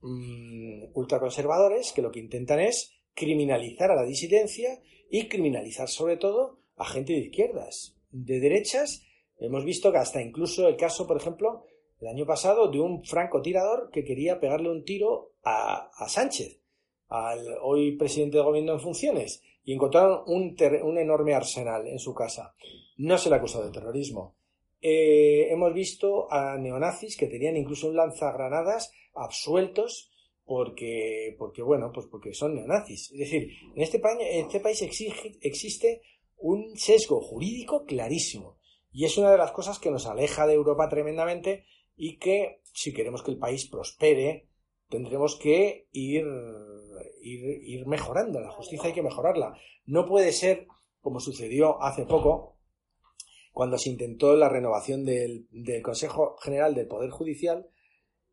B: mmm, ultraconservadores que lo que intentan es criminalizar a la disidencia y criminalizar sobre todo a gente de izquierdas. De derechas hemos visto que hasta incluso el caso, por ejemplo, el año pasado de un francotirador que quería pegarle un tiro a, Sánchez al hoy presidente de gobierno en funciones y encontraron un, un enorme arsenal en su casa. No se le acusó de terrorismo. Eh, hemos visto a neonazis que tenían incluso un lanzagranadas absueltos porque, porque bueno, pues porque son neonazis. Es decir, en este, en este país existe un sesgo jurídico clarísimo. Y es una de las cosas que nos aleja de Europa tremendamente y que, si queremos que el país prospere, tendremos que ir ir, mejorando. La justicia hay que mejorarla. No puede ser, como sucedió hace poco, cuando se intentó la renovación del, Consejo General del Poder Judicial,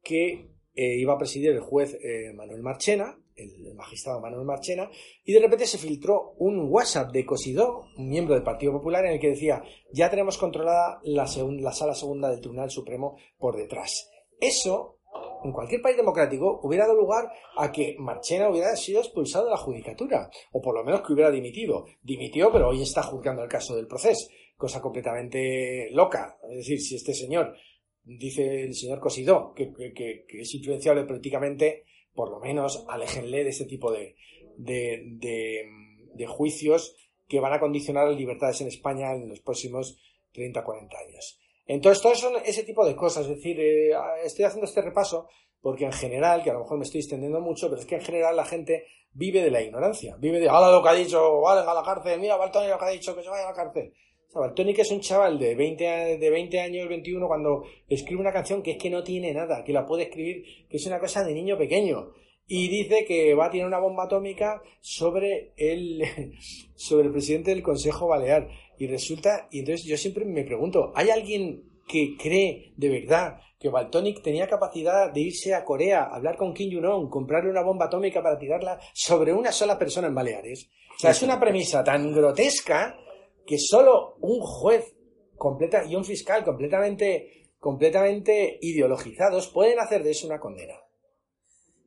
B: que eh, iba a presidir el juez eh, Manuel Marchena, el, magistrado Manuel Marchena, y de repente se filtró un WhatsApp de Cosidó, un miembro del Partido Popular, en el que decía, ya tenemos controlada la, la sala segunda del Tribunal Supremo por detrás. Eso en cualquier país democrático hubiera dado lugar a que Marchena hubiera sido expulsado de la judicatura, o por lo menos que hubiera dimitido. Dimitió, pero hoy está juzgando el caso del proceso, cosa completamente loca. Es decir, si este señor, dice el señor Cosidó, que, es influenciable políticamente, por lo menos aléjenle de ese tipo de, de, juicios que van a condicionar las libertades en España en los próximos 30 40 años. Entonces, todo son ese tipo de cosas. Es decir, eh, estoy haciendo este repaso porque en general, que a lo mejor me estoy extendiendo mucho, pero es que en general la gente vive de la ignorancia. Vive de, hala lo que ha dicho, vale, a la cárcel, mira, Baltoni lo que ha dicho, que se vaya a la cárcel. O sea, Baltoni que es un chaval de 20, de 20 años, 21, cuando escribe una canción que es que no tiene nada, que la puede escribir, que es una cosa de niño pequeño. y dice que va a tener una bomba atómica sobre el, sobre el presidente del Consejo Balear. Y resulta, y entonces yo siempre me pregunto, ¿hay alguien que cree de verdad que Baltonic tenía capacidad de irse a Corea, hablar con Kim Jong-un, comprarle una bomba atómica para tirarla sobre una sola persona en Baleares? O sea, es una premisa tan grotesca que solo un juez completa y un fiscal completamente, completamente ideologizados pueden hacer de eso una condena.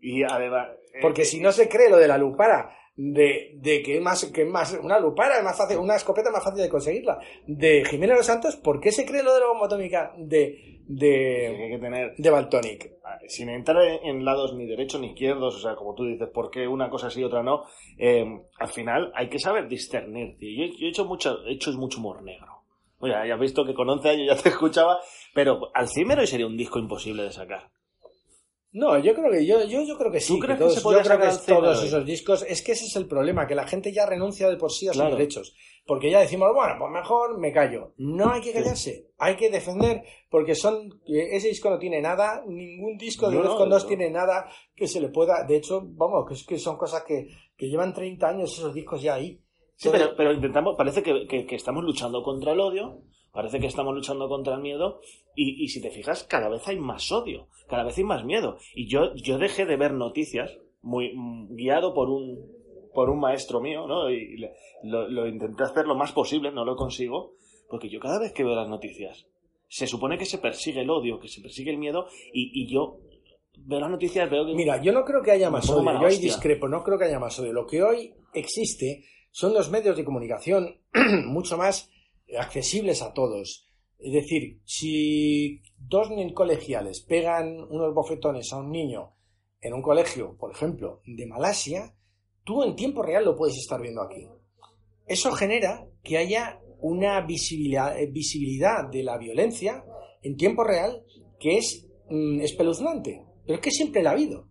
A: Y además.
B: Porque si no se cree lo de la lupara, de, de que es más, que más, una lupara es más fácil, una escopeta es más fácil de conseguirla, de Jiménez Los Santos, ¿por qué se cree lo de la bomba atómica de, de,
A: que tener.
B: de Baltonic?
A: Sin entrar en lados ni derechos ni izquierdos, o sea, como tú dices, ¿por qué una cosa sí y otra no? Eh, al final hay que saber discernir, tío. Yo, yo he hecho mucho, he hecho mucho humor negro. Oye, ya has visto que con 11 años ya te escuchaba, pero Alzheimer hoy sería un disco imposible de sacar.
B: No, yo creo que yo, yo, yo creo que sí.
A: ¿Tú crees
B: que, todos,
A: que se
B: yo creo que
A: sacar
B: todos esos discos, es que ese es el problema, que la gente ya renuncia de por sí a sus derechos. Porque ya decimos, bueno, pues mejor me callo. No hay que callarse, hay que defender, porque son, eh, ese disco no tiene nada, ningún disco de
A: No,
B: 2
A: no,
B: con 2
A: no.
B: tiene nada que se le pueda, de hecho, vamos, que es que son cosas que, que llevan 30 años esos discos ya ahí.
A: Sí,
B: Entonces,
A: pero, pero intentamos, parece que, que- que estamos luchando contra el odio, parece que estamos luchando contra el miedo, y, y si te fijas, cada vez hay más odio, cada vez hay más miedo. Y yo, yo dejé de ver noticias, muy mm, guiado por un, por un maestro mío, ¿no? Y le- lo, lo intenté hacer lo más posible, no lo consigo, porque yo cada vez que veo las noticias, se supone que se persigue el odio, que se persigue el miedo, y, y yo veo las noticias, veo que...
B: Mira, yo no creo que haya más odio, yo ahí discrepo, no creo que haya más odio. Lo que hoy existe son los medios de comunicación mucho más accesibles a todos. Es decir, si dos colegiales pegan unos bofetones a un niño en un colegio, por ejemplo, de Malasia, tú en tiempo real lo puedes estar viendo aquí. Eso genera que haya una visibilidad, eh, visibilidad de la violencia en tiempo real que es mm, espeluznante. Pero es que siempre la ha habido.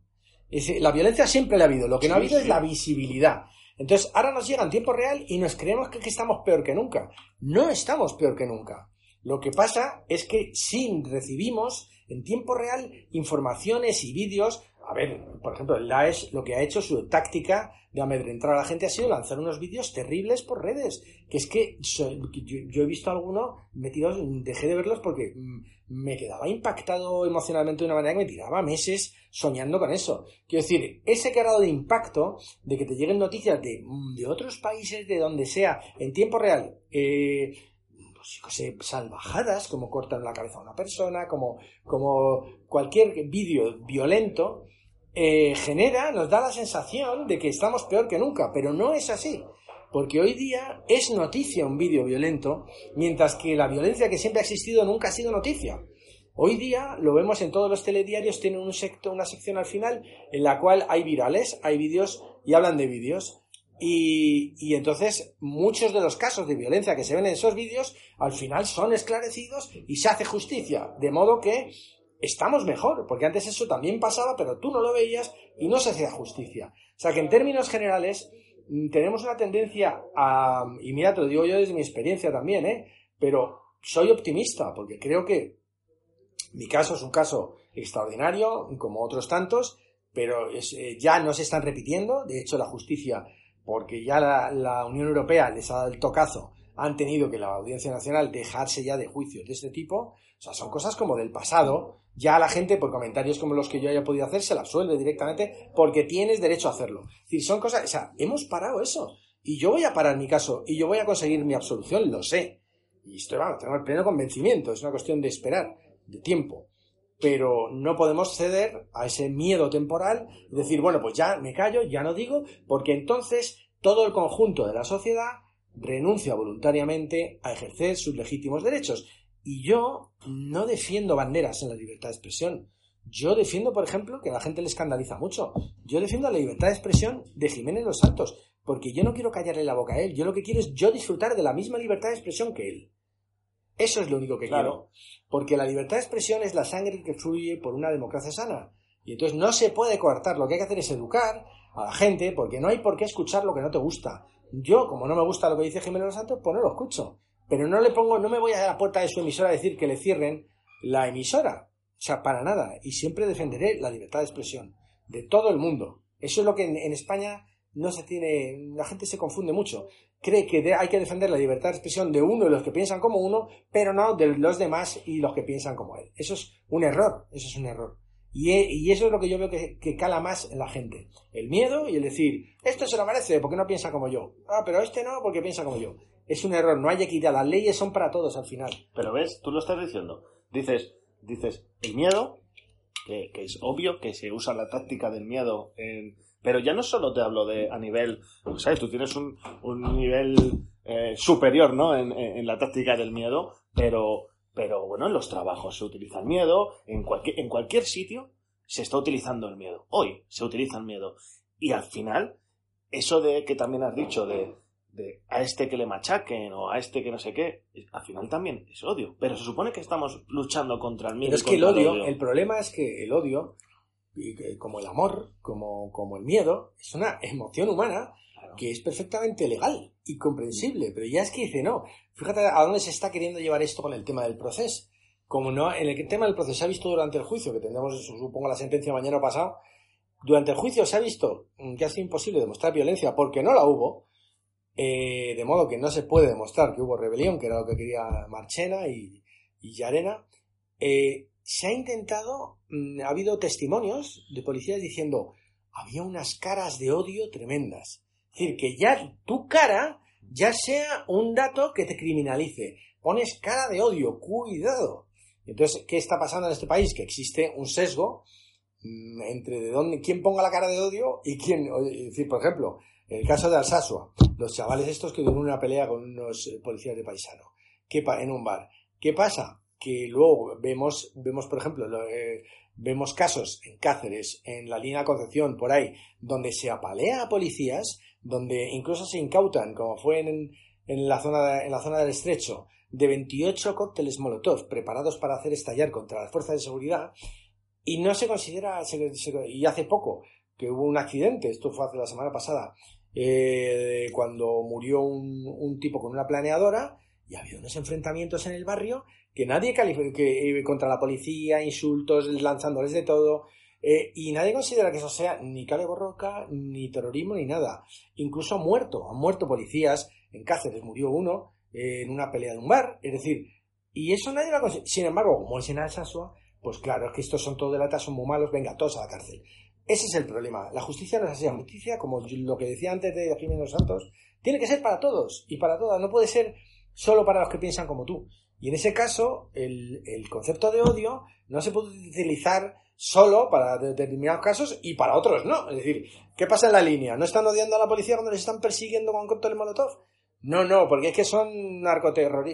B: Es decir, la violencia siempre la ha habido. Lo que no ha
A: Sí,
B: habido
A: sí.
B: es la visibilidad. Entonces, ahora nos llega en tiempo real y nos creemos que, estamos peor que nunca. No estamos peor que nunca. Lo que pasa es que sí recibimos en tiempo real informaciones y vídeos. A ver, por ejemplo, el Daesh lo que ha hecho, su táctica de amedrentar a la gente ha sido lanzar unos vídeos terribles por redes. Que es que yo, he visto alguno metidos, dejé de verlos porque mm, me quedaba impactado emocionalmente de una manera que me tiraba meses soñando con eso. Quiero decir, ese grado de impacto de que te lleguen noticias de, mm, de otros países, de donde sea, en tiempo real, eh, pues salvajadas, como cortan la cabeza a una persona, como, como cualquier vídeo violento, eh, genera, nos da la sensación de que estamos peor que nunca, pero no es así. Porque hoy día es noticia un vídeo violento, mientras que la violencia que siempre ha existido nunca ha sido noticia. Hoy día lo vemos en todos los telediarios, tienen un secto, una sección al final en la cual hay virales, hay vídeos y hablan de vídeos. Y, y entonces muchos de los casos de violencia que se ven en esos vídeos al final son esclarecidos y se hace justicia. De modo que estamos mejor, porque antes eso también pasaba, pero tú no lo veías y no se hacía justicia. O sea que en términos generales mm, tenemos una tendencia a... Y mira, te lo digo yo desde mi experiencia también, ¿eh? Pero soy optimista, porque creo que mi caso es un caso extraordinario, como otros tantos, pero es, eh, ya no se están repitiendo. De hecho, la justicia, porque ya la, Unión Europea les ha dado el tocazo, han tenido que la Audiencia Nacional dejarse ya de juicios de este tipo. O sea, son cosas como del pasado. Ya la gente, por comentarios como los que yo haya podido hacer, se la absuelve directamente porque tienes derecho a hacerlo. Es decir, son cosas. O sea, hemos parado eso. Y yo voy a parar mi caso y yo voy a conseguir mi absolución, lo sé. Y estoy, vamos, tengo el pleno convencimiento. Es una cuestión de esperar, de tiempo pero no podemos ceder a ese miedo temporal y decir, bueno, pues ya me callo, ya no digo, porque entonces todo el conjunto de la sociedad renuncia voluntariamente a ejercer sus legítimos derechos. Y yo no defiendo banderas en la libertad de expresión. Yo defiendo, por ejemplo, que a la gente le escandaliza mucho. Yo defiendo la libertad de expresión de Jiménez Los Santos, porque yo no quiero callarle la boca a él. Yo lo que quiero es yo disfrutar de la misma libertad de expresión que él. Eso es lo único que
A: Claro.
B: quiero. Porque la libertad de expresión es la sangre que fluye por una democracia sana. Y entonces no se puede coartar. Lo que hay que hacer es educar a la gente, porque no hay por qué escuchar lo que no te gusta. Yo, como no me gusta lo que dice Jiménez Los Santos, pues no lo escucho. Pero no le pongo, no me voy a la puerta de su emisora a decir que le cierren la emisora. O sea, para nada. Y siempre defenderé la libertad de expresión. de todo el mundo. Eso es lo que en, España no se tiene, la gente se confunde mucho. Cree que hay que defender la libertad de expresión de uno y los que piensan como uno, pero no de los demás y los que piensan como él. Eso es un error, eso es un error. Y, eso es lo que yo veo que, que, cala más en la gente. El miedo y el decir, esto se lo merece porque no piensa como yo. Ah, pero este no porque piensa como yo. Es un error, no hay equidad. Las leyes son para todos al final.
A: Pero ves, tú lo estás diciendo. Dices, dices, el miedo que, es obvio que se usa la táctica del miedo en... Pero ya no solo te hablo de a nivel, ¿sabes? Tú tienes un, nivel eh, superior, ¿no? En, la táctica del miedo, pero, pero bueno, en los trabajos se utiliza el miedo, en cualquier, en cualquier sitio se está utilizando el miedo. Hoy se utiliza el miedo. Y al final, eso de que también has dicho de de a este que le machaquen o a este que no sé qué, al final también es odio. Pero se supone que estamos luchando contra el miedo.
B: Pero es que el odio, el, problema es que el odio, como el amor, como, como el miedo, es una emoción humana que es perfectamente legal y comprensible. Pero ya es que dice, no, fíjate a dónde se está queriendo llevar esto con el tema del proceso. Como no, en el tema del proceso se ha visto durante el juicio, que tendremos, supongo, la sentencia mañana pasado, durante el juicio se ha visto que ha sido imposible demostrar violencia porque no la hubo, eh, de modo que no se puede demostrar que hubo rebelión, que era lo que quería Marchena y, y Yarena. Eh, se ha intentado, mm, ha habido testimonios de policías diciendo, había unas caras de odio tremendas. Es decir, que ya tu cara ya sea un dato que te criminalice. Pones cara de odio, cuidado. Entonces, ¿qué está pasando en este país? Que existe un sesgo mm, entre de dónde, quién ponga la cara de odio y quién, es decir, por ejemplo, el caso de Alsasua, los chavales estos que tuvieron una pelea con unos eh, policías de paisano, ¿qué en un bar. ¿Qué pasa? Que luego vemos, vemos por ejemplo, eh, vemos casos en Cáceres, en la línea de Concepción, por ahí, donde se apalea a policías, donde incluso se incautan, como fue en, en, la, zona en la zona del estrecho, de 28 cócteles Molotov preparados para hacer estallar contra las fuerzas de seguridad, y no se considera, y hace poco, que hubo un accidente, esto fue hace la semana pasada, eh, cuando murió un, tipo con una planeadora y había unos enfrentamientos en el barrio que nadie calificó que, eh, contra la policía, insultos, lanzándoles de todo. Eh, y nadie considera que eso sea ni cale borroca, ni terrorismo, ni nada. Incluso han muerto, han muerto policías. En Cáceres murió uno en una pelea de un bar. Es decir, y eso nadie lo ha Sin embargo, como es en Alsasua, pues claro, es que estos son todos delatas, son muy malos, venga, todos a la cárcel. Ese es el problema. La justicia no es así. La justicia, como lo que decía antes de Jiménez Santos, tiene que ser para todos y para todas. No puede ser solo para los que piensan como tú. Y en ese caso, el, concepto de odio no se puede utilizar solo para determinados casos y para otros no. Es decir, ¿qué pasa en la línea? ¿No están odiando a la policía cuando les están persiguiendo con cócteles Molotov? No, no, porque es que son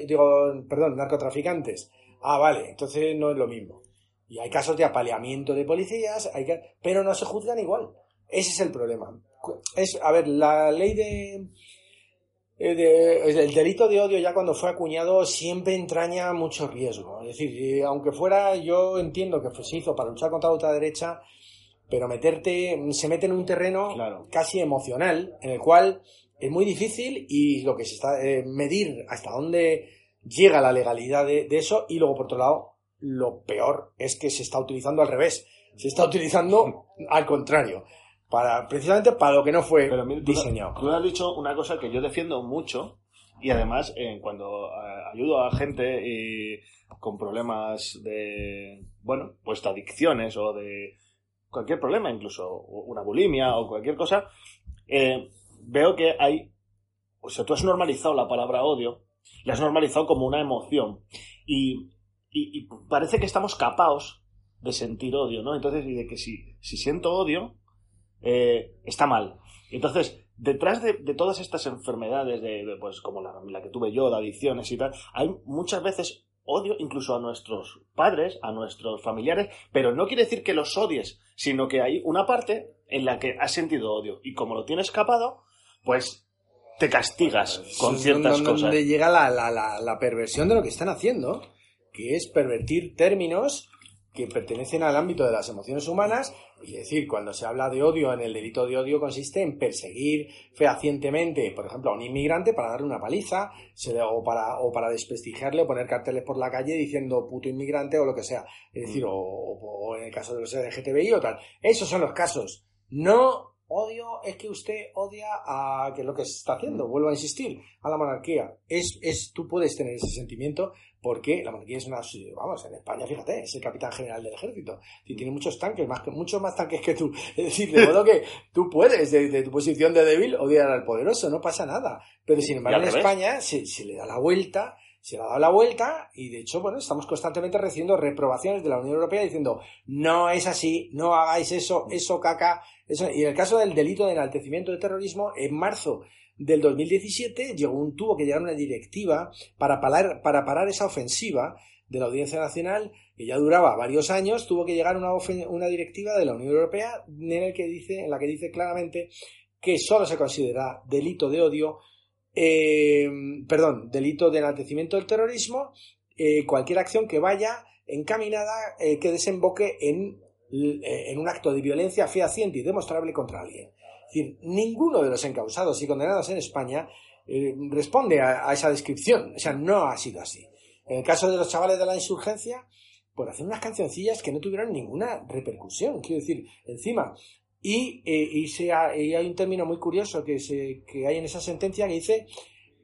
B: digo, perdón, narcotraficantes. Ah, vale, entonces no es lo mismo. Y hay casos de apaleamiento de policías, hay pero no se juzgan igual. Ese es el problema. Es, a ver, la ley de, el delito de odio ya cuando fue acuñado siempre entraña mucho riesgo. Es decir, eh, aunque fuera, yo entiendo que se hizo para luchar contra la ultraderecha, pero meterte, se mete en un terreno casi emocional, en el cual es muy difícil y lo que se está, eh, medir hasta dónde llega la legalidad de, eso y luego por otro lado lo peor es que se está utilizando al revés. Se está utilizando al contrario. Para, precisamente para lo que no fue diseñado.
A: Tú, has dicho una cosa que yo defiendo mucho y además eh, cuando eh, ayudo a gente con problemas de, bueno, pues de adicciones o de cualquier problema, incluso una bulimia o cualquier cosa, eh, veo que hay, o sea, tú has normalizado la palabra odio, la has normalizado como una emoción y y, parece que estamos capados de sentir odio, ¿no? Entonces, y de que si, si siento odio, eh, está mal. Entonces, detrás de, todas estas enfermedades, de, pues como la, la, que tuve yo, de adicciones y tal, hay muchas veces odio incluso a nuestros padres, a nuestros familiares, pero no quiere decir que los odies, sino que hay una parte en la que has sentido odio y como lo tienes capado, pues te castigas con ciertas cosas.
B: Donde llega la, la, la perversión de lo que están haciendo que es pervertir términos que pertenecen al ámbito de las emociones humanas, y decir, cuando se habla de odio, en el delito de odio consiste en perseguir fehacientemente, por ejemplo, a un inmigrante para darle una paliza, o, para, o para desprestigiarle, o poner carteles por la calle diciendo puto inmigrante o lo que sea. Es decir, o, o en el caso de los LGTBI o tal. Esos son los casos. No Odio es que usted odia a que lo que se está haciendo, mm. vuelvo a insistir, a la monarquía. Es, es, tú puedes tener ese sentimiento porque la monarquía es una, vamos, en España, fíjate, es el capitán general del ejército. Y tiene muchos tanques, más que, muchos más tanques que tú. Es decir, de modo que tú puedes, de, tu posición de débil, odiar al poderoso, no pasa nada. Pero sin embargo, en España se, se le da la vuelta se le ha dado la vuelta y de hecho, bueno, estamos constantemente recibiendo reprobaciones de la Unión Europea diciendo no es así, no hagáis eso, eso caca. Y en el caso del delito de enaltecimiento de terrorismo, en marzo del 2017 llegó un, tuvo que llegar una directiva para parar, para parar esa ofensiva de la Audiencia Nacional, que ya duraba varios años, tuvo que llegar una, una directiva de la Unión Europea en la que dice claramente que solo se considera delito de odio eh, perdón, delito de enaltecimiento del terrorismo, eh, cualquier acción que vaya encaminada, eh, que desemboque en, en, un acto de violencia fehaciente y demostrable contra alguien. Es decir, ninguno de los encausados y condenados en España responde a, esa descripción. O sea, no ha sido así. En el caso de los chavales de la insurgencia, por hacer unas cancioncillas que no tuvieron ninguna repercusión. Quiero decir, encima, y, eh, hay un término muy curioso que, se, que hay en esa sentencia que dice,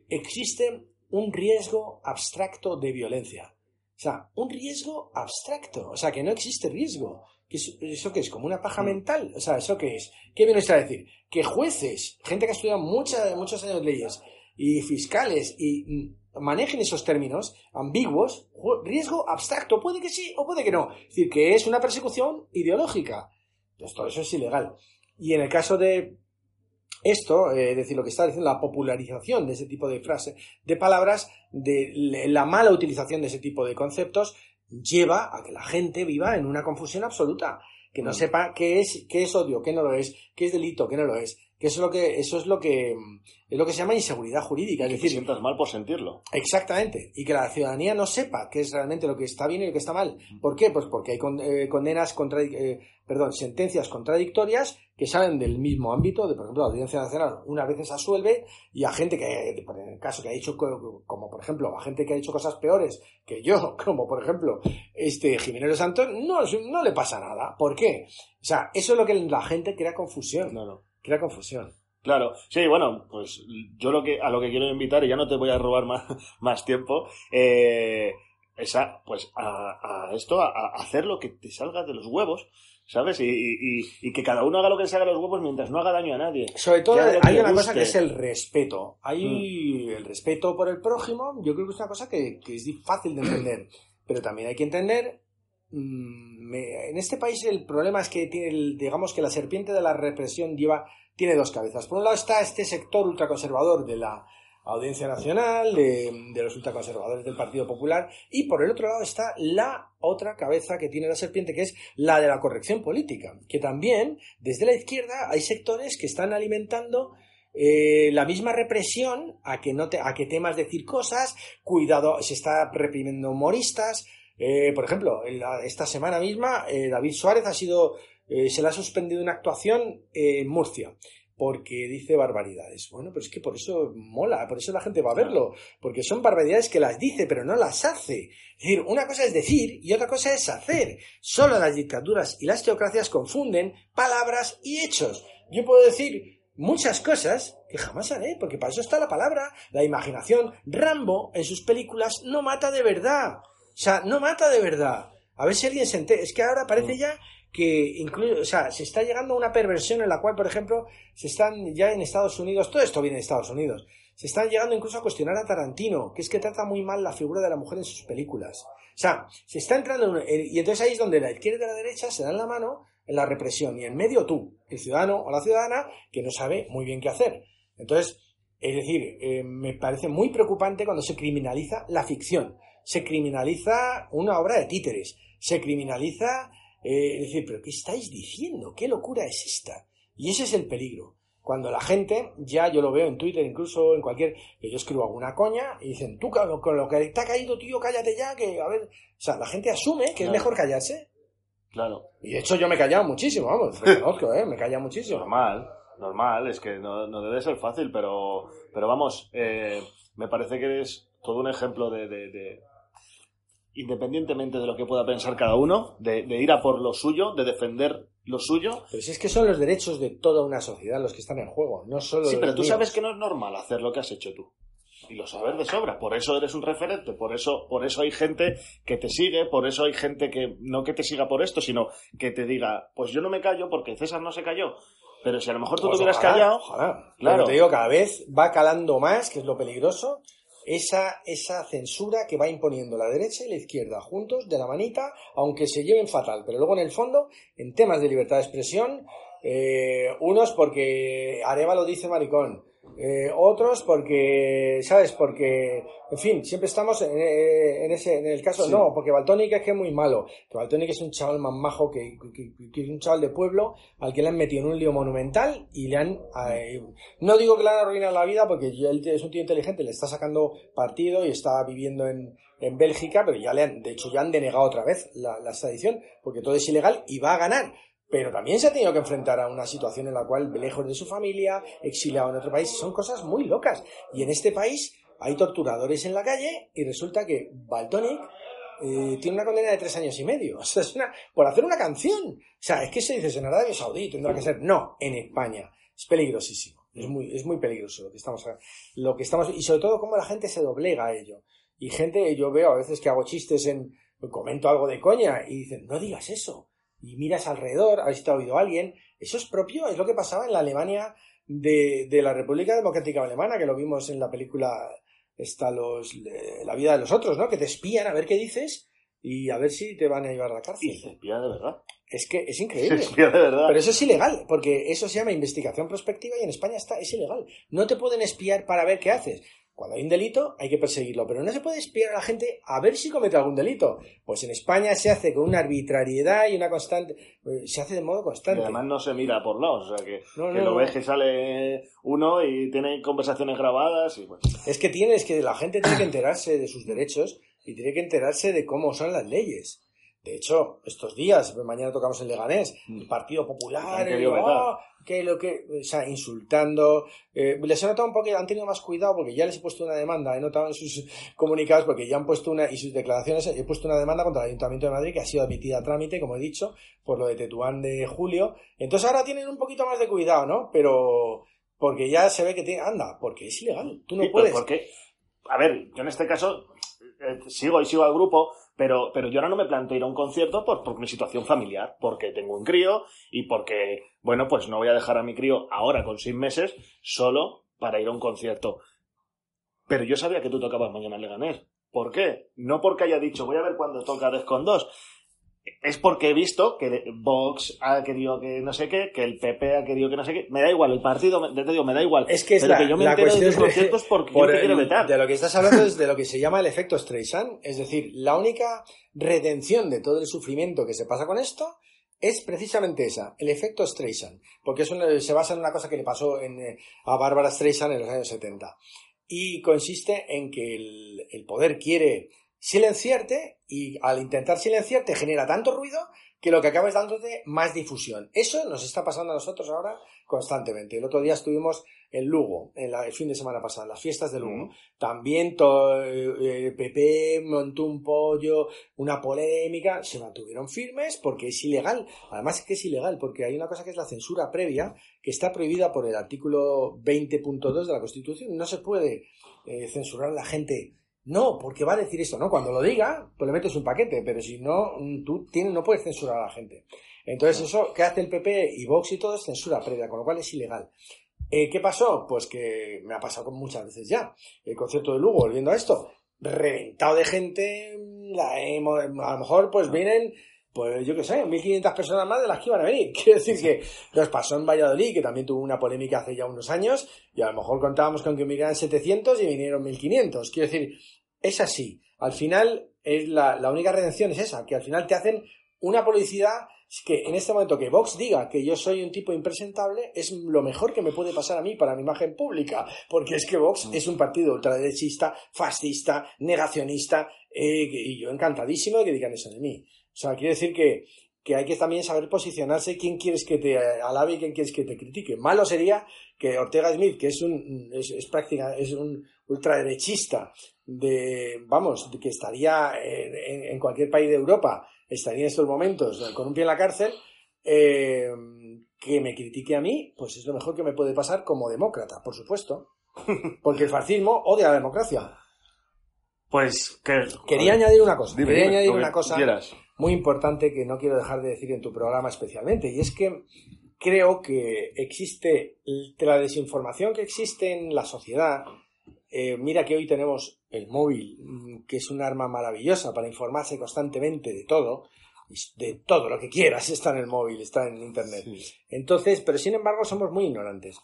B: existe un riesgo abstracto de violencia. O sea, un riesgo abstracto. O sea, que no existe riesgo. ¿Eso qué es? ¿Como una paja mm. mental? O sea, ¿eso qué es? ¿Qué viene a decir? Que jueces, gente que ha estudiado mucha, muchos años leyes, y fiscales, y mm, manejen esos términos ambiguos, riesgo abstracto, puede que sí o puede que no. Es decir, que es una persecución ideológica. Entonces, todo eso es ilegal. Y en el caso de esto, eh, es decir, lo que está diciendo la popularización de ese tipo de frases, de palabras, de la mala utilización de ese tipo de conceptos, lleva a que la gente viva en una confusión absoluta, que no sepa qué es, qué es odio, qué no lo es, qué es delito, qué no lo es, que eso es lo que eso es lo que es lo que se llama inseguridad jurídica, es decir,
A: te sientas mal por sentirlo.
B: Exactamente, y que la ciudadanía no sepa qué es realmente lo que está bien y lo que está mal. ¿Por qué? Pues porque hay eh, condenas contra, eh, perdón, sentencias contradictorias que salen del mismo ámbito, de por ejemplo, la Audiencia Nacional una vez se asuelve y a gente que en el caso que ha hecho como por ejemplo, a gente que ha hecho cosas peores que yo, como por ejemplo, este Jiménez Santos, no no le pasa nada. ¿Por qué? O sea, eso es lo que la gente crea confusión.
A: No, no
B: crea confusión.
A: Claro, sí, bueno, pues yo lo que a lo que quiero invitar, y ya no te voy a robar más, más tiempo, eh, es a, pues a, esto, a, hacer lo que te salga de los huevos, ¿sabes? Y, que cada uno haga lo que se haga de los huevos mientras no haga daño a nadie.
B: Sobre todo hay una cosa que es el respeto. Hay mm. el respeto por el prójimo, yo creo que es una cosa que, que es fácil de entender, pero también hay que entender Mm, en este país el problema es que tiene, digamos que la serpiente de la represión lleva, tiene dos cabezas. Por un lado está este sector ultraconservador de la Audiencia Nacional, de, los ultraconservadores del Partido Popular, y por el otro lado está la otra cabeza que tiene la serpiente, que es la de la corrección política, que también desde la izquierda hay sectores que están alimentando eh, la misma represión a que no te, a que temas decir cosas, cuidado, se está reprimiendo humoristas, eh, por ejemplo, esta semana misma eh, David Suárez ha sido, eh, se le ha suspendido una actuación en Murcia porque dice barbaridades. Bueno, pero es que por eso mola, por eso la gente va a verlo, porque son barbaridades que las dice, pero no las hace. Es decir, una cosa es decir y otra cosa es hacer. Solo las dictaduras y las teocracias confunden palabras y hechos. Yo puedo decir muchas cosas que jamás haré, porque para eso está la palabra, la imaginación. Rambo en sus películas no mata de verdad. O sea, no mata de verdad. A ver si alguien se entera. Es que ahora parece mm. ya que incluye, o sea, se está llegando a una perversión en la cual, por ejemplo, se están ya en Estados Unidos, todo esto viene de Estados Unidos, se están llegando incluso a cuestionar a Tarantino, que es que trata muy mal la figura de la mujer en sus películas. O sea, se está entrando en, y entonces ahí es donde la izquierda y la derecha se dan la mano en la represión y en medio tú, el ciudadano o la ciudadana, que no sabe muy bien qué hacer. Entonces, es decir, eh, me parece muy preocupante cuando se criminaliza la ficción se criminaliza una obra de títeres, se criminaliza, eh, es decir, pero ¿qué estáis diciendo? ¿Qué locura es esta? Y ese es el peligro. Cuando la gente, ya yo lo veo en Twitter, incluso en cualquier, que yo escribo alguna coña, y dicen, tú con lo que te ha caído, tío, cállate ya, que a ver, o sea, la gente asume que es mejor callarse.
A: Claro.
B: Y de hecho yo me he callado muchísimo, vamos, reconozco, ¿eh? Me he callado muchísimo.
A: Normal, normal, es que no, no debe ser fácil, pero, pero vamos, eh, me parece que eres todo un ejemplo de, de- de- independientemente de lo que pueda pensar cada uno, de, de ir a por lo suyo, de defender lo suyo.
B: Pero si es que son los derechos de toda una sociedad los que están en juego, no solo
A: Sí,
B: los
A: pero tú
B: míos.
A: sabes que no es normal hacer lo que has hecho tú. Y lo sabes de sobra. Por eso eres un referente. Por eso, por eso hay gente que te sigue. Por eso hay gente que no que te siga por esto, sino que te diga, pues yo no me callo porque César no se calló. Pero si a lo mejor tú
B: Pues
A: te hubieras
B: ojalá,
A: callado,
B: Ojalá.
A: Claro.
B: Pero te digo, cada vez va calando más, que es lo peligroso, esa, esa censura que va imponiendo la derecha y la izquierda juntos, de la manita, aunque se lleven fatal. Pero luego, en el fondo, en temas de libertad de expresión, eh, unos porque Areva dice maricón, eh, otros porque, ¿sabes? Porque, en fin, siempre estamos en, eh, en ese, en el caso,
A: Sí.
B: no, porque Baltonic es que es muy malo, que Baltonic es un chaval más majo que, que- que- un chaval de pueblo al que le han metido en un lío monumental y le han, eh, no digo que le han arruinado la vida porque él es un tío inteligente, le está sacando partido y está viviendo en, en Bélgica, pero ya le han, de hecho ya han denegado otra vez la, la extradición porque todo es ilegal y va a ganar. Pero también se ha tenido que enfrentar a una situación en la cual, lejos de su familia, exiliado en otro país, son cosas muy locas. Y en este país hay torturadores en la calle y resulta que Baltonic eh, tiene una condena de tres años y medio. O sea, es una, por hacer una canción. O sea, es que se dice en Arabia Saudí, tendrá que ser. No, en España. Es peligrosísimo. Es muy, es muy peligroso lo que estamos, lo que estamos, y sobre todo cómo la gente se doblega a ello. Y gente, yo veo a veces que hago chistes en, comento algo de coña y dicen, no digas eso. Y miras alrededor, a ver si te ha oído alguien. Eso es propio, es lo que pasaba en la Alemania de, de la República Democrática Alemana, que lo vimos en la película está los, La vida de los otros, ¿no? Que te espían a ver qué dices y a ver si te van a llevar a la cárcel.
A: y se espía de verdad.
B: Es que es
A: Se
B: increíble.
A: espía de verdad.
B: Pero eso es ilegal, porque eso se llama investigación prospectiva y en España está, es ilegal. No te pueden espiar para ver qué haces. Cuando hay un delito hay que perseguirlo, pero no se puede espiar a la gente a ver si comete algún delito. Pues en España se hace con una arbitrariedad y una constante, eh, se hace de modo
A: Y
B: constante.
A: además no se mira por lados, o sea que,
B: No,
A: que
B: no,
A: lo
B: no.
A: ves que sale uno y tiene conversaciones grabadas y bueno.
B: Es que tienes que la gente tiene que enterarse de sus derechos y tiene que enterarse de cómo son las leyes. De hecho, estos días, mañana tocamos en Leganés, el Partido Popular, el-. ¡oh! que lo que, o sea, insultando. Eh, les he notado un poco han tenido más cuidado porque ya les he puesto una demanda, he notado en sus comunicados porque ya han puesto una, y sus declaraciones, he puesto una demanda contra el Ayuntamiento de Madrid que ha sido admitida a trámite, como he dicho, por lo de Tetuán de julio. Entonces ahora tienen un poquito más de cuidado, ¿no? Pero, porque ya se ve que tiene, anda, porque es ilegal, tú no
A: Sí,
B: puedes.
A: porque, a ver, yo en este caso eh, sigo y sigo al grupo, pero, pero yo ahora no me planteo ir a un concierto por, por mi situación familiar, porque tengo un crío y porque, bueno, pues no voy a dejar a mi crío ahora con seis meses solo para ir a un concierto. Pero yo sabía que tú tocabas mañana en Leganés. ¿Por qué? No porque haya dicho voy a ver cuándo toca Descon 2. Es porque he visto que Vox ha querido que no sé qué, que el PP ha querido que no sé qué. Me da igual, el partido, me- te digo, me da igual.
B: Es que es
A: pero
B: la,
A: que yo me
B: la
A: entero de tus conciertos porque
B: por
A: yo te quiero
B: el-
A: vetar.
B: De lo que estás hablando es de lo que se llama el efecto Streisand, es decir, la única redención de todo el sufrimiento que se pasa con esto es precisamente esa, el efecto Streisand, porque es una- se basa en una cosa que le pasó en, eh, a Bárbara Streisand en los años 70 y consiste en que el, el poder quiere silenciarte y al intentar silenciarte genera tanto ruido que lo que acaba es dándote más difusión. Eso nos está pasando a nosotros ahora constantemente. El otro día estuvimos en Lugo, en la- el fin de semana pasado, en las fiestas de Lugo. También eh, PP montó un pollo, una polémica, se mantuvieron firmes porque es ilegal. Además es que es ilegal porque hay una cosa que es la censura previa que está prohibida por el artículo 20.2 de la Constitución. No se puede eh, censurar a la gente. No, porque va a decir esto, ¿no? Cuando lo diga, pues le metes un paquete, pero si no, mm, tú tienes, no puedes censurar a la gente. Entonces eso que hace el PP y Vox y todo es censura previa, con lo cual es ilegal. Eh, ¿Qué pasó? Pues que me ha pasado muchas veces ya. El concierto de Lugo, volviendo a esto, reventado de gente, la hemos- a lo mejor pues vienen, pues yo qué sé, 1.500 personas más de las que iban a venir. Quiero decir que nos pasó en Valladolid, que también tuvo una polémica hace ya unos años, y a lo mejor contábamos con que vinieran 700 y vinieron 1.500. Quiero decir, es así. Al final, es la, la única redención es esa, que al final te hacen una publicidad que en este momento que Vox diga que yo soy un tipo impresentable es lo mejor que me puede pasar a mí para mi imagen pública, porque es que Vox es un partido ultraderechista, fascista, negacionista, eh, y yo encantadísimo de que digan eso de mí. O sea, quiere decir que que hay que también saber posicionarse quién quieres que te alabe y quién quieres que te critique. Malo sería que Ortega Smith, que es un es, es práctica, es un ultraderechista de vamos, que estaría en, en, cualquier país de Europa, estaría en estos momentos con un pie en la cárcel, eh, que me critique a mí, pues es lo mejor que me puede pasar como demócrata, por supuesto. Porque el fascismo odia la democracia.
A: Pues que,
B: quería añadir una cosa. quería añadir una cosa muy importante que no quiero dejar de decir en tu programa especialmente. Y es que creo que existe la desinformación que existe en la sociedad. Eh, mira que hoy tenemos el móvil, mm, que es un arma maravillosa para informarse constantemente de todo de todo lo que quieras está en el móvil, está en internet. Entonces, pero sin embargo somos muy ignorantes.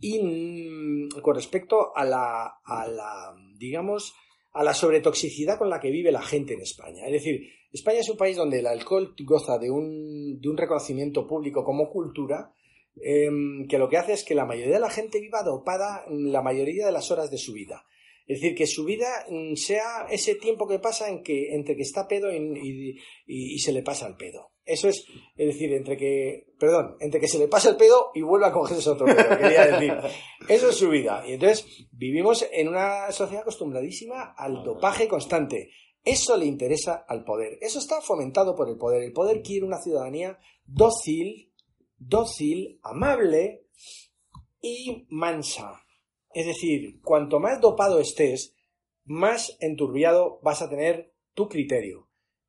B: Y mm, con respecto a la, a la, digamos, a la sobretoxicidad con la que vive la gente en España. Es decir, España es un país donde el alcohol goza de un, de un reconocimiento público como cultura, em, que lo que hace es que la mayoría de la gente viva dopada la mayoría de las horas de su vida. Es decir, que su vida mm, sea ese tiempo que pasa en que, entre que está pedo y, se le pasa el pedo. Eso es, es decir, entre que, perdón, entre que se le pasa el pedo y vuelve a cogerse otro pedo, quería decir. Eso es su vida. Y entonces vivimos en una sociedad acostumbradísima al dopaje constante. Eso le interesa al poder. Eso está fomentado por el poder. El poder quiere una ciudadanía dócil, dócil, amable y mansa. Es decir, cuanto más dopado estés, más enturbiado vas a tener tu criterio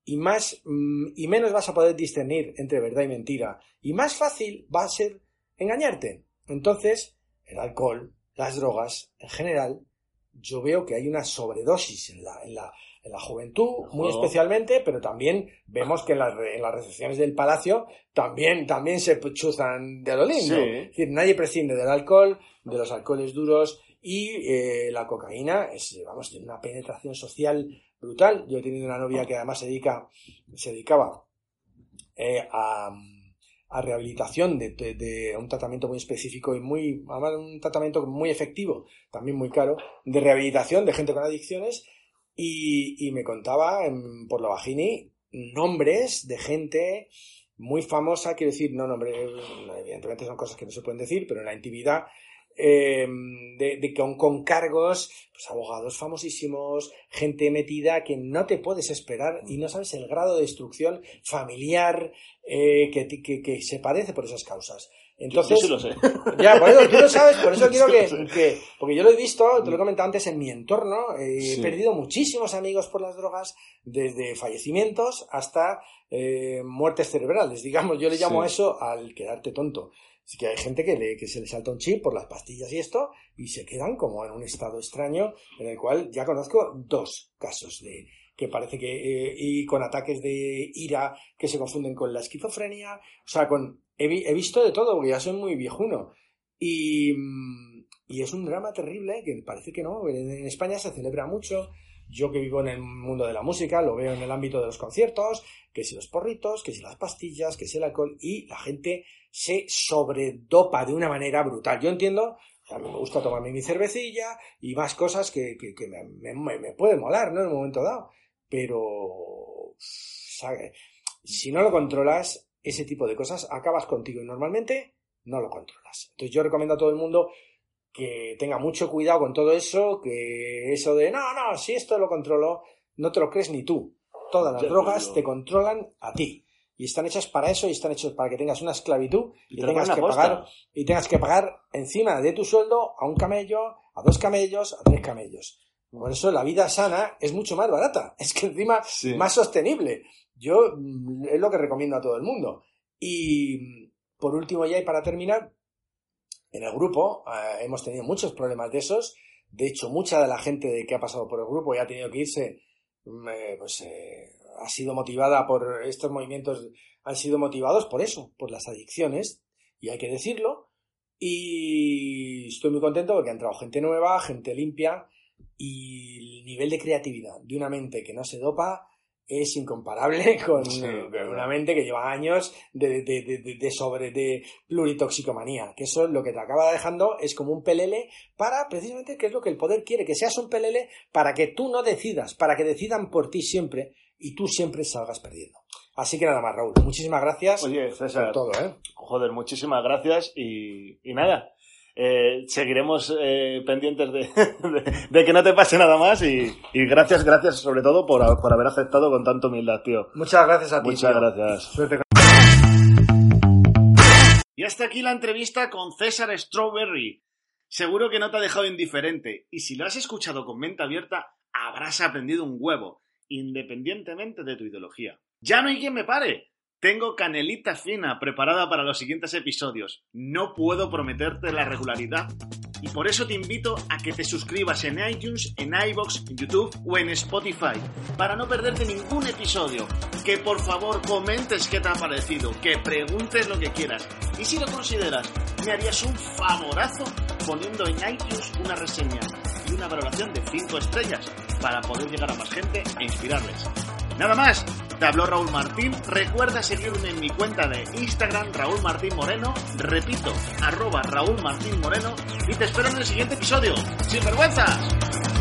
B: y más mm, y menos vas a poder discernir entre verdad y mentira y más fácil va a ser engañarte. Entonces, el alcohol, las drogas, en general, yo veo que hay una sobredosis en la, en la, en la juventud, muy especialmente, pero también vemos que en, en, las recepciones del palacio también, también se chuzan de lo lindo. Es decir, nadie prescinde del alcohol, de los alcoholes duros y eh, la cocaína es, vamos, tiene una penetración social brutal. Yo he tenido una novia que además se dedica, se dedicaba eh, a, a, rehabilitación de, de, un tratamiento muy específico y muy, además un tratamiento muy efectivo, también muy caro, de rehabilitación de gente con adicciones y, y me contaba en, por la vagini nombres de gente muy famosa, quiero decir, no nombres, evidentemente son cosas que no se pueden decir, pero en la intimidad eh, de, de, con, con cargos, pues abogados famosísimos, gente metida que no te puedes esperar y no sabes el grado de destrucción familiar eh, que, que, que, se padece por esas causas. Entonces,
A: yo, sí lo sé.
B: Ya, por eso tú lo sabes, por eso quiero que, que, porque yo lo he visto, te lo he comentado antes en mi entorno, eh, he perdido muchísimos amigos por las drogas, desde fallecimientos hasta eh, muertes cerebrales, digamos, yo le llamo a eso al quedarte tonto. Así que hay gente que, le, que se le salta un chip por las pastillas y esto, y se quedan como en un estado extraño, en el cual ya conozco dos casos de que parece que, eh, y con ataques de ira que se confunden con la esquizofrenia, o sea, con, he, he visto de todo, porque ya soy muy viejuno, y, y es un drama terrible, que parece que no, en España se celebra mucho, yo que vivo en el mundo de la música, lo veo en el ámbito de los conciertos, que si los porritos, que si las pastillas, que si el alcohol, y la gente se sobredopa de una manera brutal. Yo entiendo, a mí me gusta tomarme mi cervecilla y más cosas que, que, que me, me, me, pueden molar, ¿no? En un momento dado. Pero, si no lo controlas, ese tipo de cosas acabas contigo y normalmente no lo controlas. Entonces yo recomiendo a todo el mundo que tenga mucho cuidado con todo eso, que eso de, no, no, si esto lo controlo, no te lo crees ni tú. Todas las drogas te controlan a ti. Y están hechas para eso y están hechas para que tengas una esclavitud y, tengas que pagar y tengas que pagar encima de tu sueldo a un camello, a dos camellos, a tres camellos. Por eso la vida sana es mucho más barata, es que encima más sostenible. Yo mm, es lo que recomiendo a todo el mundo. Y por último ya y para terminar, en el grupo eh, hemos tenido muchos problemas de esos. De hecho, mucha de la gente que ha pasado por el grupo y ha tenido que irse, mm, eh, pues eh, ha sido motivada por estos movimientos, han sido motivados por eso, por las adicciones, y hay que decirlo. Y estoy muy contento porque ha entrado gente nueva, gente limpia, y el nivel de creatividad de una mente que no se dopa es incomparable con, una mente que lleva años de, de, de, de, sobre de pluritoxicomanía, que eso lo que te acaba dejando es como un pelele para precisamente que es lo que el poder quiere, que seas un pelele para que tú no decidas, para que decidan por ti siempre y tú siempre salgas perdiendo. Así que nada más, Raúl. Muchísimas gracias
C: Oye, César,
B: por todo, ¿eh?
C: joder, muchísimas gracias y, y nada. eh, seguiremos eh, pendientes de, de- de que no te pase nada más y, y gracias, gracias sobre todo por, por haber aceptado con tanta humildad, tío.
B: Muchas gracias a ti.
C: Muchas
B: tío.
C: gracias.
B: Suerte
A: Y hasta aquí la entrevista con César Strawberry. Seguro que no te ha dejado indiferente, y si lo has escuchado con mente abierta, habrás aprendido un huevo, independientemente de tu ideología. Ya no hay quien me pare. Tengo canelita fina preparada para los siguientes episodios. No puedo prometerte la regularidad. Y por eso te invito a que te suscribas en iTunes, en iBox, en YouTube o en Spotify para no perderte ningún episodio. Que por favor comentes qué te ha parecido, que preguntes lo que quieras. Y si lo consideras, me harías un favorazo poniendo en iTunes una reseña y una valoración de 5 estrellas para poder llegar a más gente e inspirarles. Nada más, te habló Raúl Martín. Recuerda seguirme en mi cuenta de Instagram, Raúl Martín Moreno. Repito, arroba Raúl Martín Moreno. Y te espero en el siguiente episodio. ¡Sin vergüenzas!